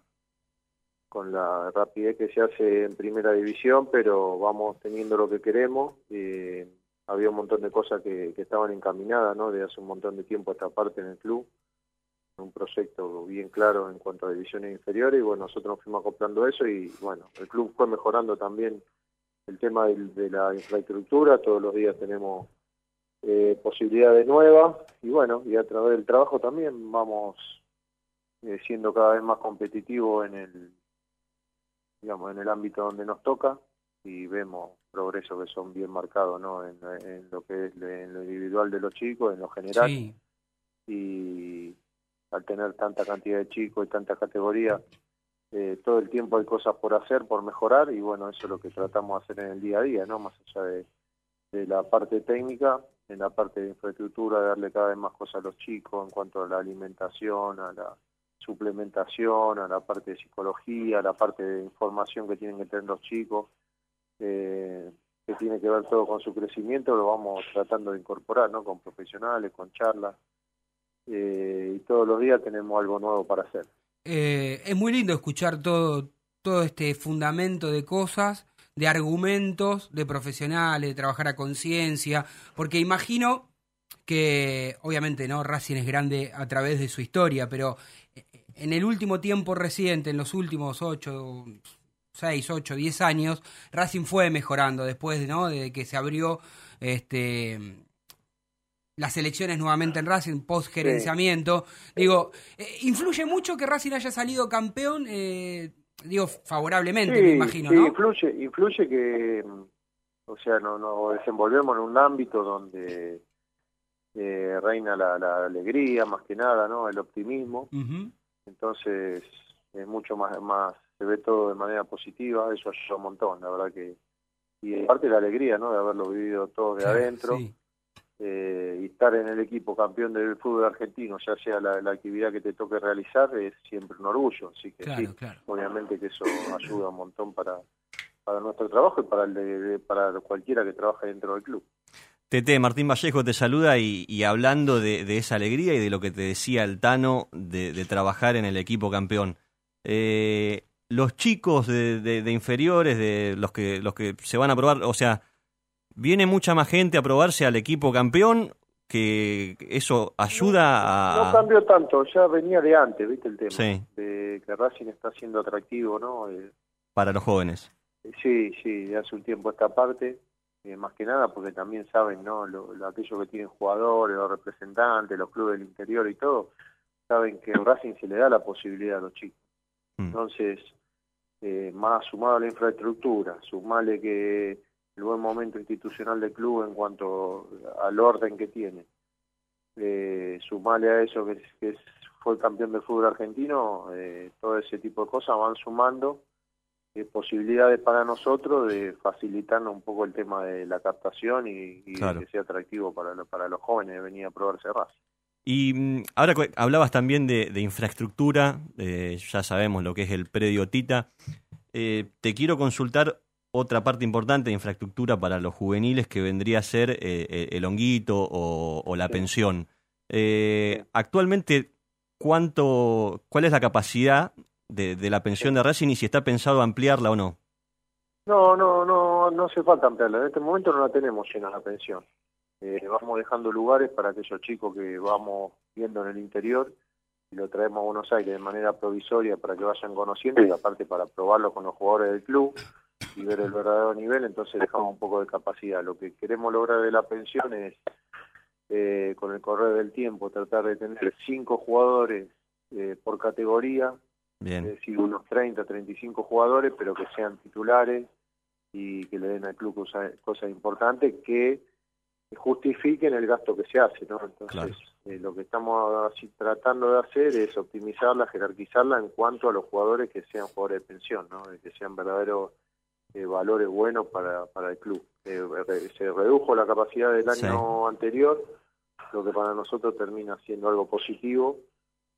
con la rapidez que se hace en primera división, pero vamos teniendo lo que queremos. eh, había un montón de cosas que, que estaban encaminadas, ¿no? De hace un montón de tiempo a esta parte en el club, un proyecto bien claro en cuanto a divisiones inferiores, y bueno, nosotros nos fuimos acoplando eso y bueno, el club fue mejorando también el tema del- de la infraestructura, todos los días tenemos eh, posibilidades nuevas y bueno, y a través del trabajo también vamos eh, siendo cada vez más competitivos en el digamos en el ámbito donde nos toca y vemos progresos que son bien marcados ¿no? en, en lo que es en lo individual de los chicos, en lo general Sí. y al tener tanta cantidad de chicos y tanta categoría, eh, todo el tiempo hay cosas por hacer, por mejorar y bueno, eso es lo que tratamos de hacer en el día a día, ¿no? Más allá de, de la parte técnica, en la parte de infraestructura, darle cada vez más cosas a los chicos en cuanto a la alimentación, a la, suplementación, a la parte de psicología, a la parte de información que tienen que tener los chicos, eh, que tiene que ver todo con su crecimiento, lo vamos tratando de incorporar, ¿no? Con profesionales, con charlas, eh, y todos los días tenemos algo nuevo para hacer. Eh, es muy lindo escuchar todo, todo este fundamento de cosas, de argumentos, de profesionales, de trabajar a conciencia, porque imagino que obviamente no Racing es grande a través de su historia, pero eh, en el último tiempo reciente, en los últimos 8, 6, 8, 10 años, Racing fue mejorando después ¿no? de que se abrió este las elecciones nuevamente en Racing, post gerenciamiento. Digo, eh, ¿influye mucho que Racing haya salido campeón? Eh, digo, favorablemente, Sí, me imagino, sí, ¿no? influye, influye que, o sea, nos no desenvolvemos en un ámbito donde eh, reina la, la alegría, más que nada, ¿no? El optimismo. Entonces, es mucho más, más, se ve todo de manera positiva, eso ayuda un montón, la verdad que. Y aparte la alegría, ¿no? De haberlo vivido todo de adentro. sí. Eh, y estar en el equipo campeón del fútbol argentino, ya sea la, la actividad que te toque realizar, es siempre un orgullo. Así que Claro, sí, claro. obviamente que eso ayuda un montón para, para nuestro trabajo y para, el de- de- para cualquiera que trabaje dentro del club. Tete, Martín Vallejo te saluda y, y hablando de, de esa alegría y de lo que te decía el Tano de, de trabajar en el equipo campeón. Eh, los chicos de, de- de inferiores, de los que, los que se van a probar, o sea, ¿viene mucha más gente a probarse al equipo campeón? Que eso ayuda No a... cambió tanto, ya venía de antes, ¿viste el tema? Sí. De que Racing está siendo atractivo, ¿no? Eh, para los jóvenes. Sí, sí, de hace un tiempo esta parte, eh, más que nada porque también saben, ¿no? Lo, lo- aquellos que tienen jugadores, los representantes, los clubes del interior y todo, saben que en Racing se le da la posibilidad a los chicos. Mm. Entonces, eh, más sumado a la infraestructura, sumarle que el buen momento institucional del club en cuanto al orden que tiene, eh, sumarle a eso que, fue campeón del fútbol argentino, eh, todo ese tipo de cosas van sumando eh, posibilidades para nosotros de facilitarnos un poco el tema de la captación y, y Claro. que sea atractivo para, lo- para los jóvenes de venir a probarse Racing. Y mm, ahora hablabas también de, de infraestructura, eh, ya sabemos lo que es el predio Tita. Te quiero consultar otra parte importante de infraestructura para los juveniles que vendría a ser eh, eh, el honguito o, o la Sí. pensión. Eh, Actualmente, ¿cuánto, ¿cuál es la capacidad de, de la pensión de Racing y si está pensado ampliarla o no? No, no, no, no hace falta ampliarla. En este momento no la tenemos llena la pensión. Eh, vamos dejando lugares para aquellos chicos que vamos viendo en el interior y lo traemos a Buenos Aires de manera provisoria para que vayan conociendo y aparte para probarlo con los jugadores del club y ver el verdadero nivel, entonces dejamos un poco de capacidad. Lo que queremos lograr de la pensión es, eh, con el correr del tiempo, tratar de tener cinco jugadores eh, por categoría es Bien, decir, unos 30, 35 jugadores, pero que sean titulares y que le den al club cosas, importantes que justifiquen el gasto que se hace, ¿no? Entonces, Claro. eh, lo que estamos así tratando de hacer es optimizarla, jerarquizarla en cuanto a los jugadores que sean jugadores de pensión, ¿no? Que sean verdaderos eh, valores buenos para, para el club. Eh, se redujo la capacidad del Sí. año anterior, lo que para nosotros termina siendo algo positivo,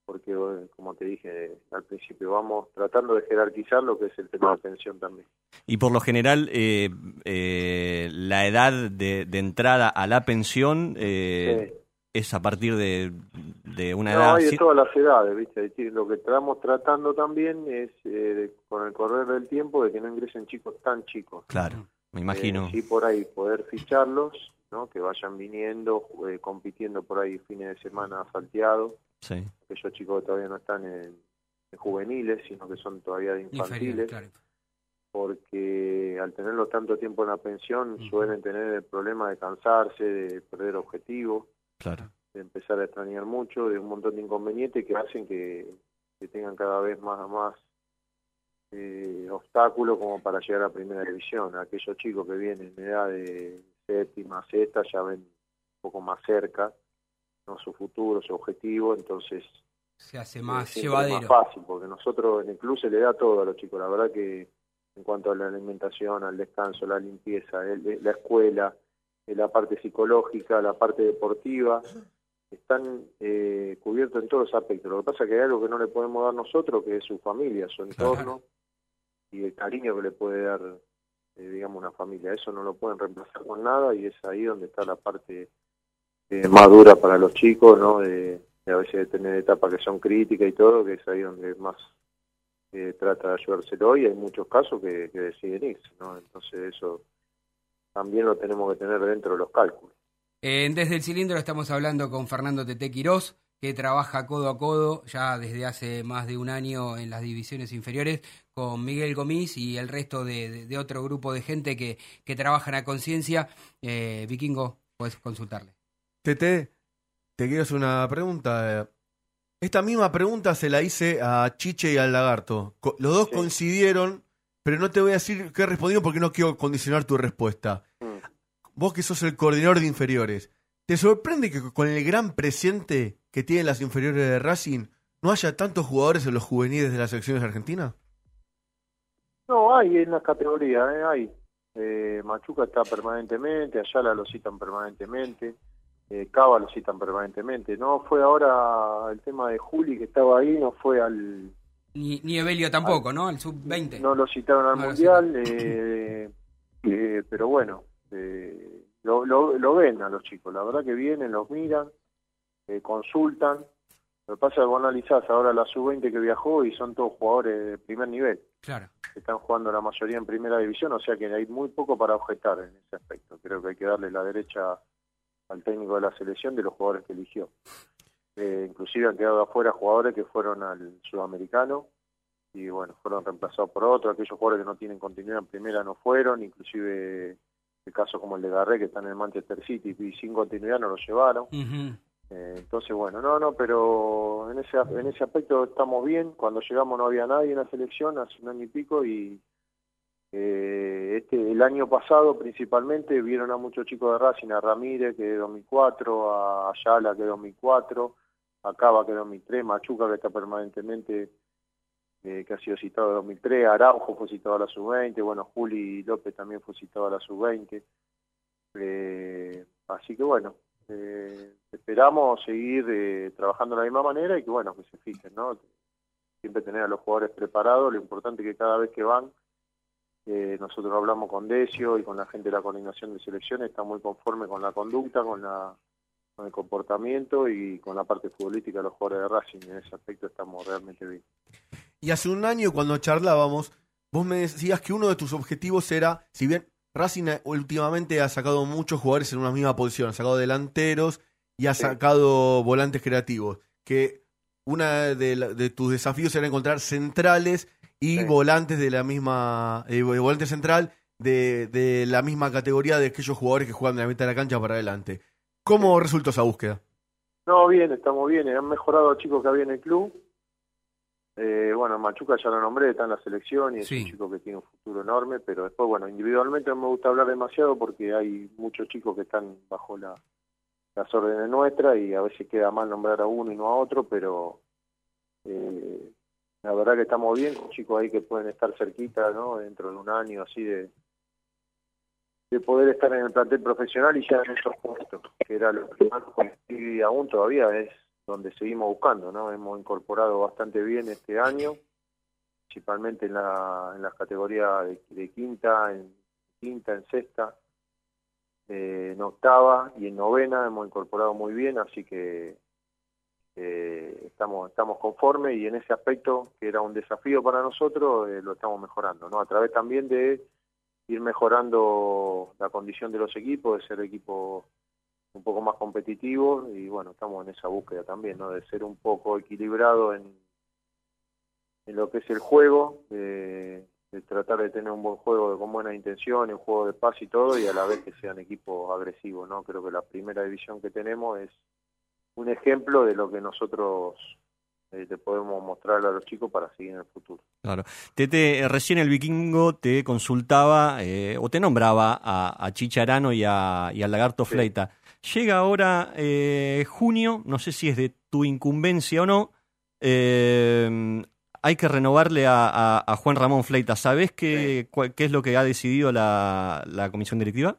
porque, como te dije al principio, vamos tratando de jerarquizar lo que es el tema de pensión también. Y por lo general, eh, eh, la edad de, de entrada a la pensión eh, es a partir de, de una No, edad... hay de todas las edades, ¿viste? Es decir, Lo que estamos tratando también es, eh, de- con el correr del tiempo, de que no ingresen chicos tan chicos. Claro, me imagino. Eh, sí, por ahí poder ficharlos, ¿no? Que vayan viniendo, eh, compitiendo por ahí fines de semana salteados. Sí. Aquellos chicos que todavía no están en, en juveniles, sino que son todavía de Inferior, infantiles. claro. porque al tenerlos tanto tiempo en la pensión suelen tener el problema de cansarse, de perder objetivos, Claro. de empezar a extrañar mucho, de un montón de inconvenientes que hacen que, que tengan cada vez más más eh, obstáculos como para llegar a primera división. Aquellos chicos que vienen en edad de séptima, sexta, ya ven un poco más cerca ¿no? su futuro, su objetivo, entonces Se hace más siempre es llevadero. más fácil, porque nosotros en el club se le da todo a los chicos. La verdad que en cuanto a la alimentación, al descanso, la limpieza, el- la escuela, eh, la parte psicológica, la parte deportiva, están eh, cubiertos en todos los aspectos. Lo que pasa es que hay algo que no le podemos dar nosotros, que es su familia, su entorno y el cariño que le puede dar, eh, digamos, una familia. Eso no lo pueden reemplazar con nada y es ahí donde está la parte eh, más dura para los chicos, ¿no? De, de a veces de tener etapas que son críticas y todo, que es ahí donde más eh, trata de ayudárselo y hay muchos casos que, que deciden irse, ¿no? Entonces eso también lo tenemos que tener dentro de los cálculos. Eh, desde el cilindro estamos hablando con Fernando Tete Quirós, que trabaja codo a codo ya desde hace más de un año en las divisiones inferiores con Miguel Gomis y el resto de, de- de otro grupo de gente que, que trabajan a conciencia. Eh, Vikingo, puedes consultarle. Tete, te quiero hacer una pregunta. Esta misma pregunta se la hice a Chiche y al Lagarto. Los dos Sí. coincidieron, pero no te voy a decir qué respondieron porque no quiero condicionar tu respuesta. Vos que sos el coordinador de inferiores, ¿te sorprende que con el gran presente que tienen las inferiores de Racing no haya tantos jugadores en los juveniles de las selecciones argentinas? No, hay en las categorías, ¿eh? hay. Eh, Machuca está permanentemente, Ayala lo citan permanentemente, eh, Cava lo citan permanentemente. No fue ahora el tema de Juli que estaba ahí, no fue al... Ni, ni Evelio tampoco, ¿no? El sub-20. No lo citaron al No Mundial, eh, eh, pero bueno, eh, lo, lo, lo ven a los chicos, la verdad que vienen, los miran, eh, consultan. Lo que pasa es que vos analizás ahora la sub-20 que viajó y son todos jugadores de primer nivel. Claro. están jugando la mayoría en primera división, o sea que hay muy poco para objetar en ese aspecto. Creo que hay que darle la derecha al técnico de la selección de los jugadores que eligió. Eh, inclusive han quedado afuera jugadores que fueron al sudamericano y bueno, fueron reemplazados por otros, aquellos jugadores que no tienen continuidad en primera no fueron, inclusive el caso como el de Garré que está en el Manchester City y sin continuidad no lo llevaron. Eh, entonces, bueno, no, no, pero en ese, en ese aspecto estamos bien. Cuando llegamos no había nadie en la selección hace un año y pico y eh, este el año pasado principalmente vieron a muchos chicos de Racing, a Ramírez que es 2004, a Ayala que es 2004, a Cava que es 2003, Machuca que está permanentemente eh, que ha sido citado en 2003, Araujo fue citado a la sub-20, bueno, Juli López también fue citado a la sub-20. Eh, así que bueno, eh, esperamos seguir eh, trabajando de la misma manera y que bueno, que se fijen, ¿no? Siempre tener a los jugadores preparados, lo importante es que cada vez que van, eh, nosotros hablamos con Decio y con la gente de la coordinación de selecciones, está muy conforme con la conducta, con la con el comportamiento y con la parte futbolística de los jugadores de Racing, en ese aspecto estamos realmente bien. Y hace un año cuando charlábamos, vos me decías que uno de tus objetivos era, si bien Racing últimamente ha sacado muchos jugadores en una misma posición, ha sacado delanteros y ha Sí. sacado volantes creativos, que una de, tus desafíos era encontrar centrales y Sí. volantes de la misma, eh, volante central de, de la misma categoría de aquellos jugadores que juegan de la mitad de la cancha para adelante. ¿Cómo resultó esa búsqueda? No, bien, estamos bien. Han mejorado los chicos que había en el club. Eh, bueno, Machuca ya lo nombré, está en la selección y es Sí. un chico que tiene un futuro enorme, pero después, bueno, individualmente no me gusta hablar demasiado porque hay muchos chicos que están bajo la, las órdenes nuestras y a veces queda mal nombrar a uno y no a otro, pero eh, la verdad que estamos bien con chicos ahí que pueden estar cerquita, ¿no? Dentro de un año así de de poder estar en el plantel profesional y ya en esos puestos, era lo más y aún todavía es donde seguimos buscando, ¿no? Hemos incorporado bastante bien este año, principalmente en, la, en las categorías de, de quinta, en quinta, en sexta, eh, en octava y en novena hemos incorporado muy bien, así que eh, estamos estamos conformes y en ese aspecto que era un desafío para nosotros eh, lo estamos mejorando, ¿no? A través también de ir mejorando la condición de los equipos, de ser equipos un poco más competitivos y bueno, estamos en esa búsqueda también, ¿no? De ser un poco equilibrado en, en lo que es el juego, de, de tratar de tener un buen juego con buenas intenciones, un juego de paz y todo y a la vez que sean equipos agresivos, ¿no? Creo que la primera división que tenemos es un ejemplo de lo que nosotros eh, le podemos mostrar a los chicos para seguir en el futuro. Claro. Tete, eh, recién el vikingo te consultaba eh, o te nombraba a, a Chicharano y, a, y al Lagarto Sí. Fleita. Llega ahora eh, junio, no sé si es de tu incumbencia o no. eh, hay que renovarle a, a- a Juan Ramón Fleita. ¿Sabés qué, cuál- qué es lo que ha decidido la, la comisión directiva?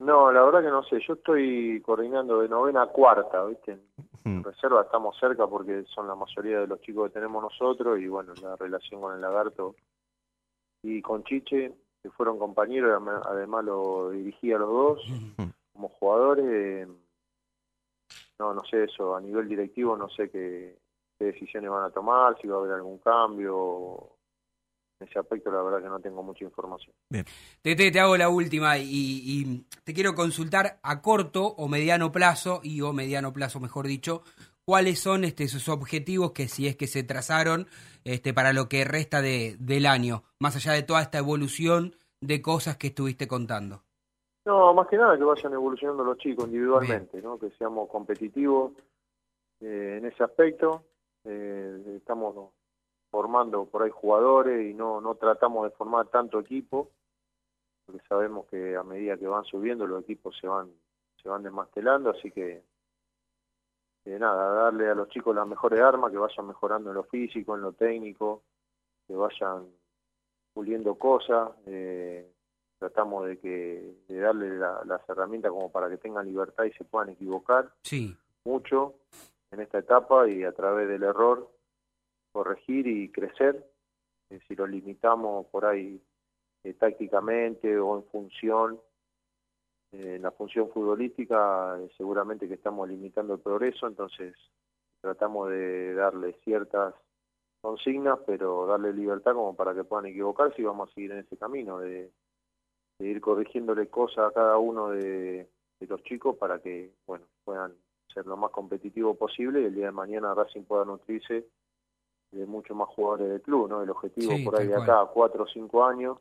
No, la verdad que no sé. Yo estoy coordinando de novena a cuarta, ¿viste? En reserva estamos cerca porque son la mayoría de los chicos que tenemos nosotros y bueno, la relación con el lagarto y con Chiche, que fueron compañeros, adem- además lo dirigía a los dos como jugadores. eh, No, no sé eso, a nivel directivo no sé qué, qué decisiones van a tomar, si va a haber algún cambio. En ese aspecto la verdad que no tengo mucha información. Tete, te hago la última y, y te quiero consultar a corto o mediano plazo, y o mediano plazo mejor dicho, cuáles son este, sus objetivos que si es que se trazaron este, para lo que resta de, del año, más allá de toda esta evolución de cosas que estuviste contando. No, más que nada que vayan evolucionando los chicos individualmente, ¿no? que seamos competitivos eh, en ese aspecto. Eh, estamos formando por ahí jugadores y no, no tratamos de formar tanto equipo, porque sabemos que a medida que van subiendo los equipos se van se van desmastelando, así que eh, nada, darle a los chicos las mejores armas, que vayan mejorando en lo físico, en lo técnico, que vayan puliendo cosas. eh, tratamos de que de darle la- las herramientas como para que tengan libertad y se puedan equivocar Sí. mucho en esta etapa y a través del error corregir y crecer. Eh, si lo limitamos por ahí eh, tácticamente o en función, eh, en la función futbolística, seguramente que estamos limitando el progreso, entonces tratamos de darle ciertas consignas, pero darle libertad como para que puedan equivocarse y vamos a seguir en ese camino de, de ir corrigiéndole cosas a cada uno de, de los chicos para que bueno puedan ser lo más competitivo posible y el día de mañana Racing pueda nutrirse de muchos más jugadores del club, ¿no? El objetivo Sí, por ahí de acá a cuatro o cinco años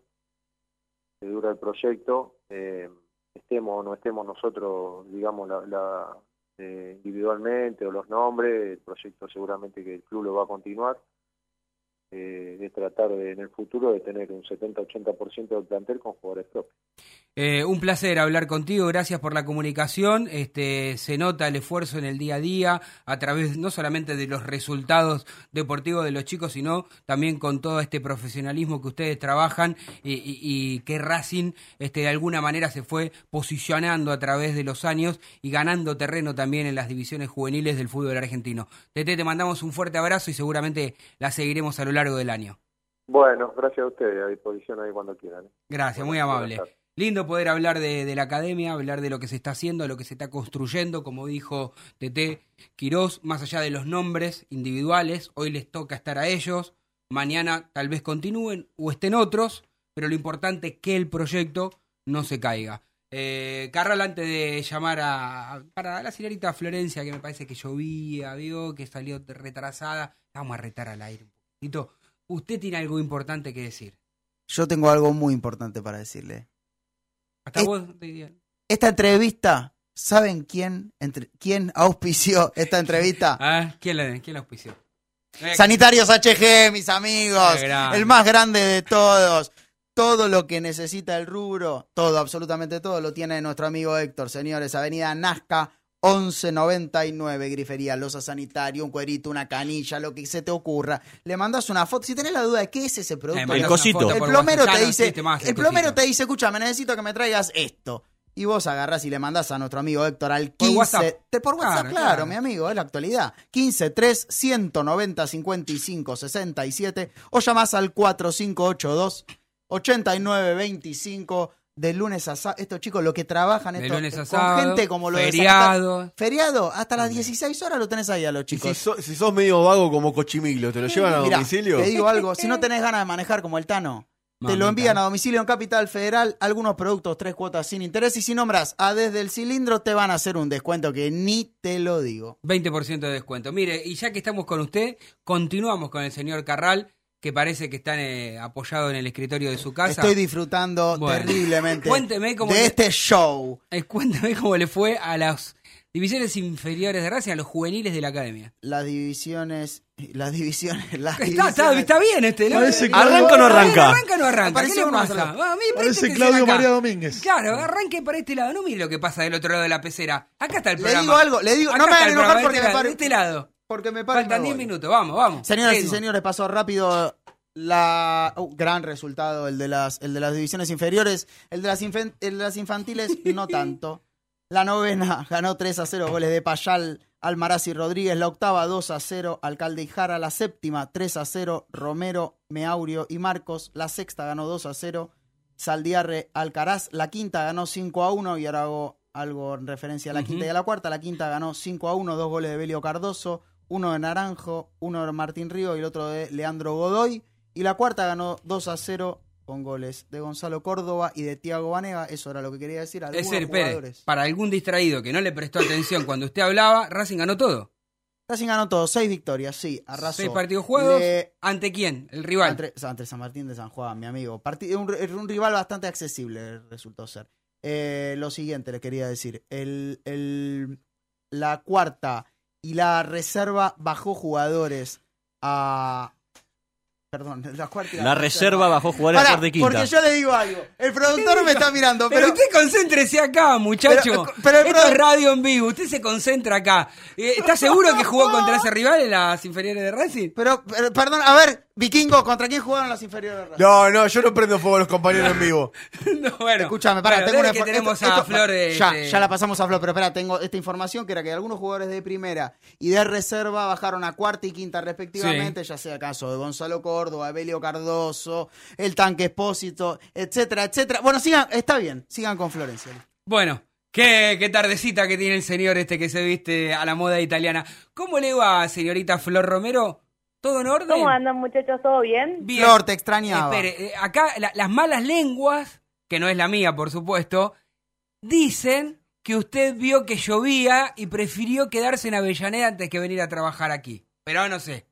que dura el proyecto, eh, estemos o no estemos nosotros, digamos, la, la, eh, individualmente o los nombres, el proyecto seguramente que el club lo va a continuar, eh, de tratar de, en el futuro de tener un 70-80% del plantel con jugadores propios. Eh, un placer hablar contigo, gracias por la comunicación. Este, se nota el esfuerzo en el día a día a través no solamente de los resultados deportivos de los chicos, sino también con todo este profesionalismo que ustedes trabajan y, y- y que Racing este, de alguna manera se fue posicionando a través de los años y ganando terreno también en las divisiones juveniles del fútbol argentino. Tete, te mandamos un fuerte abrazo y seguramente la seguiremos a lo largo del año. Bueno, gracias a ustedes, a disposición ahí cuando quieran. ¿eh? Gracias, muy amable. Lindo poder hablar de, la academia, hablar de lo que se está haciendo, de lo que se está construyendo, como dijo TT Quirós, más allá de los nombres individuales, hoy les toca estar a ellos, mañana tal vez continúen o estén otros, pero lo importante es que el proyecto no se caiga. Eh, Carral, antes de llamar a, la señorita Florencia, que me parece que llovía, vio que salió retrasada, vamos a retar al aire un poquito. Usted tiene algo importante que decir. Yo tengo algo muy importante para decirle. Hasta Es- vos, diría. Esta entrevista, ¿saben quién, entre, quién auspició esta entrevista? [laughs] Ah, ¿quién la, quién la auspició? Eh, Sanitarios HG, mis amigos. El más grande de todos. Todo lo que necesita el rubro, todo, absolutamente todo, lo tiene nuestro amigo Héctor. Señores, Avenida Nazca, 1199, grifería, losa sanitario, un cuerito, una canilla, lo que se te ocurra. Le mandas una foto. Si tenés la duda de qué es ese eh, producto, mandás El cosito. el plomero te dice, el plomero te dice, escúchame, necesito que me traigas esto. Y vos agarrás y le mandás a nuestro amigo Héctor al 15. Por WhatsApp. Te- por WhatsApp, Claro, claro, claro. mi amigo, es la actualidad. 15 3 190 55 67 o llamás al 4582 8925 de lunes a sábado. Estos chicos, lo que trabajan De estos, lunes a con sábado, gente como lo de feriado. Sanitario- Feriado, hasta las 16 horas lo tenés ahí a los si, chicos. so- si sos medio vago como Cochimiglo, ¿te lo llevan a Mirá, domicilio? Te digo algo, si no tenés ganas de manejar como el Tano, te lo envían a domicilio en Capital Federal, algunos productos, tres cuotas sin interés. Y si nombras a desde el cilindro, te van a hacer un descuento que ni te lo digo. 20% de descuento. Mire, y ya que estamos con usted, continuamos con el señor Carral, que parece que está eh, apoyado en el escritorio de su casa. Estoy disfrutando Bueno. terriblemente Cuénteme cómo de le- este show. Eh, cuéntame cómo le fue a las divisiones inferiores de Racing, a los juveniles de la academia. Las divisiones, las divisiones, las Está, divisiones. está, está bien este, ¿no? Parece ¿Arranca o no arranca? ¿Arranca o no arranca? ¿Qué le pasa? Ah, a mí Parece Claudio acá. María Domínguez. Claro, arranque para este lado. No mire lo que pasa del otro lado de la pecera. Acá está el Le programa. digo algo, le digo, Acá no me hagan el enojar porque este me paro- de este lado. Porque me me Faltan 10 voy. minutos. Vamos, vamos. Señoras y señores, pasó rápido la uh, gran resultado el de las el de las divisiones inferiores, el de las infen- el de las infantiles [laughs] no tanto. La novena ganó 3 a 0 goles de Payal Almaraz y Rodríguez, la octava 2 a 0, Alcalde y Jara, la séptima 3 a 0, Romero, Meaurio y Marcos, la sexta ganó 2 a 0, Saldiarre, Alcaraz, la quinta ganó 5 a 1 y ahora hago algo en referencia a la quinta y a la cuarta, la quinta ganó 5 a 1, dos goles de Belio Cardoso, uno de Naranjo, uno de Martín Río y el otro de Leandro Godoy, y la cuarta ganó 2 a 0 con goles de Gonzalo Córdoba y de Tiago Banega, eso era lo que quería decir, Es algunos decir, Pérez, para algún distraído que no le prestó atención cuando usted hablaba, Racing ganó todo. Racing ganó todo, seis victorias, sí, arrasó. Seis partidos juegos. Le- ¿Ante quién? El rival. Ante, ante San Martín de San Juan, mi amigo. Parti- un, un rival bastante accesible resultó ser. Eh, lo siguiente les quería decir. El, el- la cuarta y la reserva bajó jugadores a... Perdón, la cuarta La reserva bajó jugadores a Pará, par de quinta. porque yo le digo algo. El productor me está mirando, Pero, pero... usted concéntrese acá, muchacho. Pero- pero el Esto es radio en vivo. Usted se concentra acá. Eh, ¿Está seguro que jugó contra ese rival en las inferiores de Racing? Pero, pero, perdón, a ver, Vikingo, ¿contra quién jugaron las inferiores? No, no, yo no prendo fuego a los compañeros en vivo. [laughs] No, bueno. Escúchame, para, Bueno, tengo una que tenemos esto- a esto- Flor. Ya, este, ya la pasamos a Flor, pero espera, tengo esta información que era que algunos jugadores de primera y de reserva bajaron a cuarta y quinta respectivamente, ya sea caso de Gonzalo Córdoba, Belio Cardoso, el Tanque Espósito, etcétera, etcétera. Bueno, sigan, está bien, sigan con Florencia. Bueno, qué, qué tardecita que tiene el señor este que se viste a la moda italiana. ¿Cómo le va, señorita Flor Romero? ¿Todo en orden? ¿Cómo andan muchachos? ¿Todo bien? Bien. Flor, te extrañaba. Espere, eh, acá la- las malas lenguas, que no es la mía, por supuesto, dicen que usted vio que llovía y prefirió quedarse en Avellaneda antes que venir a trabajar aquí. Pero no sé.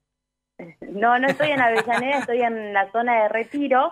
No, no estoy en Avellaneda, estoy en la zona de retiro,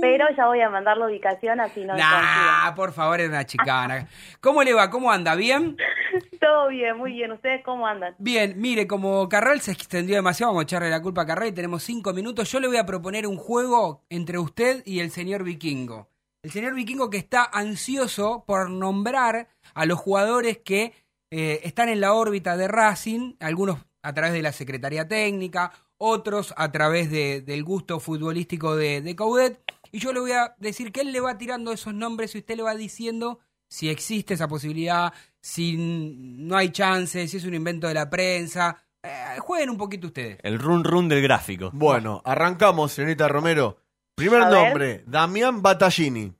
pero ya voy a mandar la ubicación así no Nah, por favor, es una chicana. ¿Cómo le va? ¿Cómo anda? ¿Bien? [laughs] Todo bien, muy bien. ¿Ustedes cómo andan? Bien, mire, como Carral se extendió demasiado, vamos a echarle la culpa a Carral y tenemos cinco minutos. Yo le voy a proponer un juego entre usted y el señor Vikingo. El señor Vikingo que está ansioso por nombrar a los jugadores que eh, están en la órbita de Racing, algunos a través de la Secretaría Técnica, otros a través de- del gusto futbolístico de, de Caudet. Y yo le voy a decir que él le va tirando esos nombres y usted le va diciendo si existe esa posibilidad, si no hay chance, si es un invento de la prensa. Eh, jueguen un poquito ustedes. El run run del gráfico. Bueno, arrancamos, señorita Romero. Primer A ver. nombre, Damián Battaglini.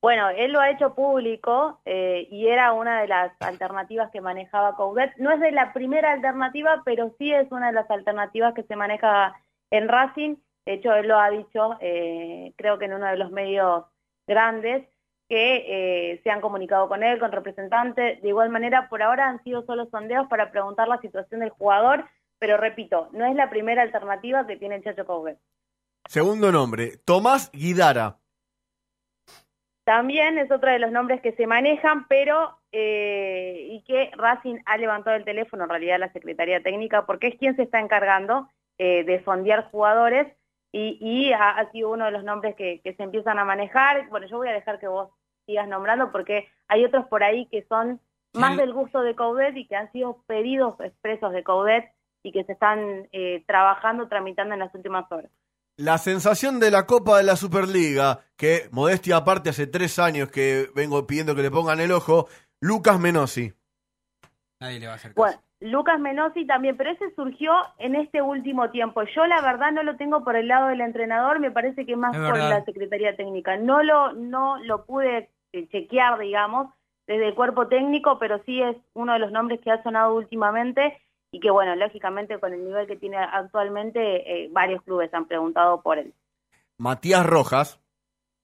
Bueno, él lo ha hecho público eh, y era una de las alternativas que manejaba Coudet. No es de la primera alternativa, pero sí es una de las alternativas que se maneja en Racing. De hecho, él lo ha dicho, eh, creo que en uno de los medios grandes, que eh, se han comunicado con él, con representantes. De igual manera, por ahora han sido solo sondeos para preguntar la situación del jugador, pero repito, no es la primera alternativa que tiene el Chacho Coudet. Segundo nombre, Tomás Guidara. También es otro de los nombres que se manejan, pero eh, y que Racing ha levantado el teléfono, en realidad la Secretaría Técnica, porque es quien se está encargando eh, de sondear jugadores y, y ha, ha sido uno de los nombres que, que se empiezan a manejar. Bueno, yo voy a dejar que vos sigas nombrando porque hay otros por ahí que son más Sí. del gusto de Coudet y que han sido pedidos expresos de Coudet y que se están eh, trabajando, tramitando en las últimas horas. La sensación de la Copa de la Superliga, que modestia aparte hace tres años que vengo pidiendo que le pongan el ojo, Lucas Menossi. Nadie le va a hacer caso. Bueno, Lucas Menossi también, pero ese surgió en este último tiempo. Yo la verdad no lo tengo por el lado del entrenador, me parece que más Es por verdad. la Secretaría Técnica. No lo, no lo pude eh, chequear, digamos, desde el cuerpo técnico, pero sí es uno de los nombres que ha sonado últimamente y que, bueno, lógicamente con el nivel que tiene actualmente, eh, varios clubes han preguntado por él. Matías Rojas.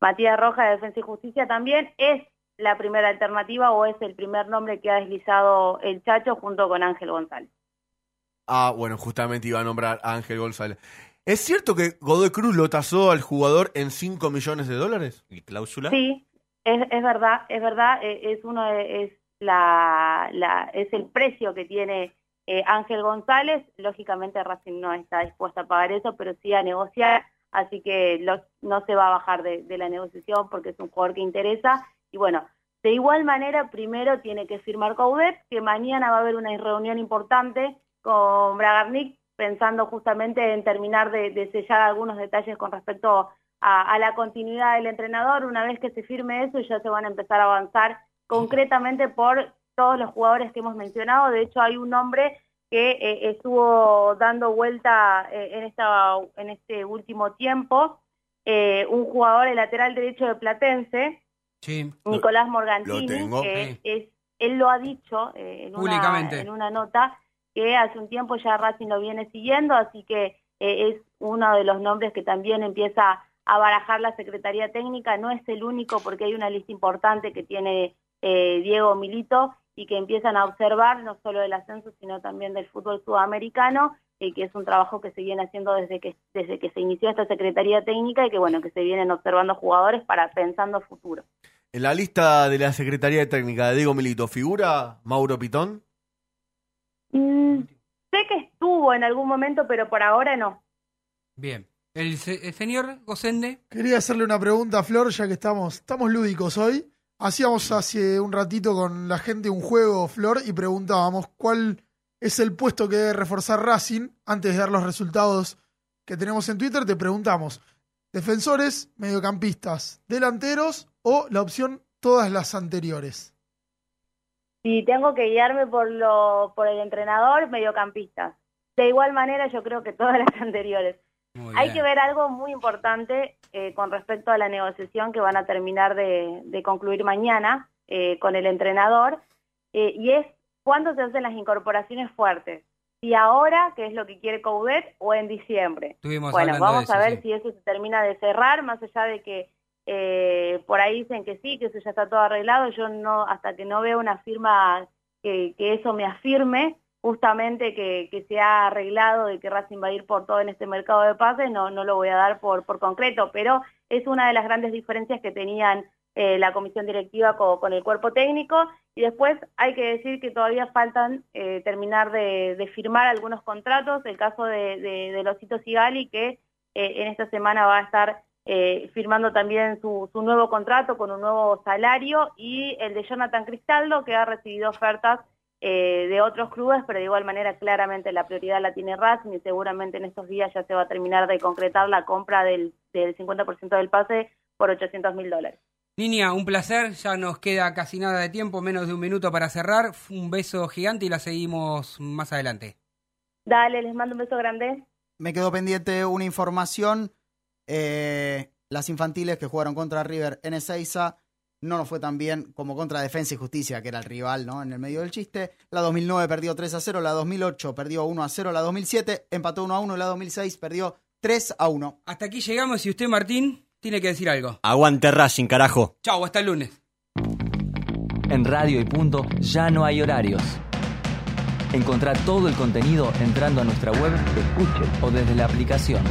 Matías Roja de Defensa y Justicia también es la primera alternativa o es el primer nombre que ha deslizado el Chacho junto con Ángel González. Ah, bueno, justamente iba a nombrar a Ángel González. ¿Es cierto que Godoy Cruz lo tasó al jugador en 5 millones de dólares? ¿Y cláusula? Sí, es, es verdad, es verdad, eh, es uno de- es la, la es el precio que tiene eh, Ángel González. Lógicamente Racing no está dispuesta a pagar eso, pero sí a negociar, así que no se va a bajar de, la negociación porque es un jugador que interesa. Y bueno, de igual manera, primero tiene que firmar Coudet, que mañana va a haber una reunión importante con Bragarnik, pensando justamente en terminar de, sellar algunos detalles con respecto a la continuidad del entrenador. Una vez que se firme eso, ya se van a empezar a avanzar concretamente por todos los jugadores que hemos mencionado. De hecho, hay un nombre que eh, estuvo dando vuelta eh, en, esta, en este último tiempo, eh, un jugador, el lateral derecho de Platense, Sí. Nicolás Morgantini, que es, él lo ha dicho eh, en, una, en una nota que hace un tiempo ya Racing lo viene siguiendo, así que eh, es uno de los nombres que también empieza a barajar la Secretaría Técnica. No es el único porque hay una lista importante que tiene eh, Diego Milito y que empiezan a observar no solo del ascenso, sino también del fútbol sudamericano, y que es un trabajo que se viene haciendo desde que, desde que se inició esta Secretaría Técnica y que, bueno, que se vienen observando jugadores para pensando futuro. En la lista de la Secretaría de Técnica de Diego Milito, ¿figura Mauro Pitón? Mm, sé que estuvo en algún momento, pero por ahora no. Bien. El, se- el señor Gosende. Quería hacerle una pregunta a Flor, ya que estamos, estamos lúdicos hoy. Hacíamos hace un ratito con la gente un juego, Flor, y preguntábamos cuál es el puesto que debe reforzar Racing. Antes de dar los resultados que tenemos en Twitter, te preguntamos, defensores, mediocampistas, delanteros o la opción todas las anteriores. Si tengo que guiarme por, lo, por el entrenador, mediocampistas. De igual manera, yo creo que todas las anteriores. Hay que ver algo muy importante eh, con respecto a la negociación que van a terminar de, de concluir mañana eh, con el entrenador, eh, y es cuándo se hacen las incorporaciones fuertes. Si ahora, que es lo que quiere Coudet, o en diciembre. Estuvimos Bueno, vamos eso, a ver sí. si eso se termina de cerrar, más allá de que eh, por ahí dicen que sí, que eso ya está todo arreglado. Yo no, hasta que no veo una firma que, que eso me afirme, justamente que, se ha arreglado de que Racing va a ir por todo en este mercado de pases, no, no lo voy a dar por, por concreto, pero es una de las grandes diferencias que tenían eh, la comisión directiva co- con, el cuerpo técnico. Y después hay que decir que todavía faltan eh, terminar de, firmar algunos contratos, el caso de, de, Losito Sigali, que eh, en esta semana va a estar firmando también su, su nuevo contrato con un nuevo salario, y el de Jonathan Cristaldo, que ha recibido ofertas eh, de otros clubes, pero de igual manera claramente la prioridad la tiene Racing y seguramente en estos días ya se va a terminar de concretar la compra del, del 50% del pase por 800 mil dólares. Niña, un placer. Ya nos queda casi nada de tiempo, menos de un minuto para cerrar. Un beso gigante y la seguimos más adelante. Dale, les mando un beso grande. Me quedó pendiente una información. eh, las infantiles que jugaron contra River en Ezeiza no nos fue tan bien como contra Defensa y Justicia, que era el rival, ¿no? En el medio del chiste. La 2009 perdió 3 a 0, la 2008 perdió 1 a 0, la 2007 empató 1 a 1, la 2006 perdió 3 a 1. Hasta aquí llegamos y usted, Martín, tiene que decir algo. Aguante Racing, carajo. Chau, hasta el lunes. En Radio y Punto ya no hay horarios. Encontrá todo el contenido entrando a nuestra web, escuche o desde la aplicación.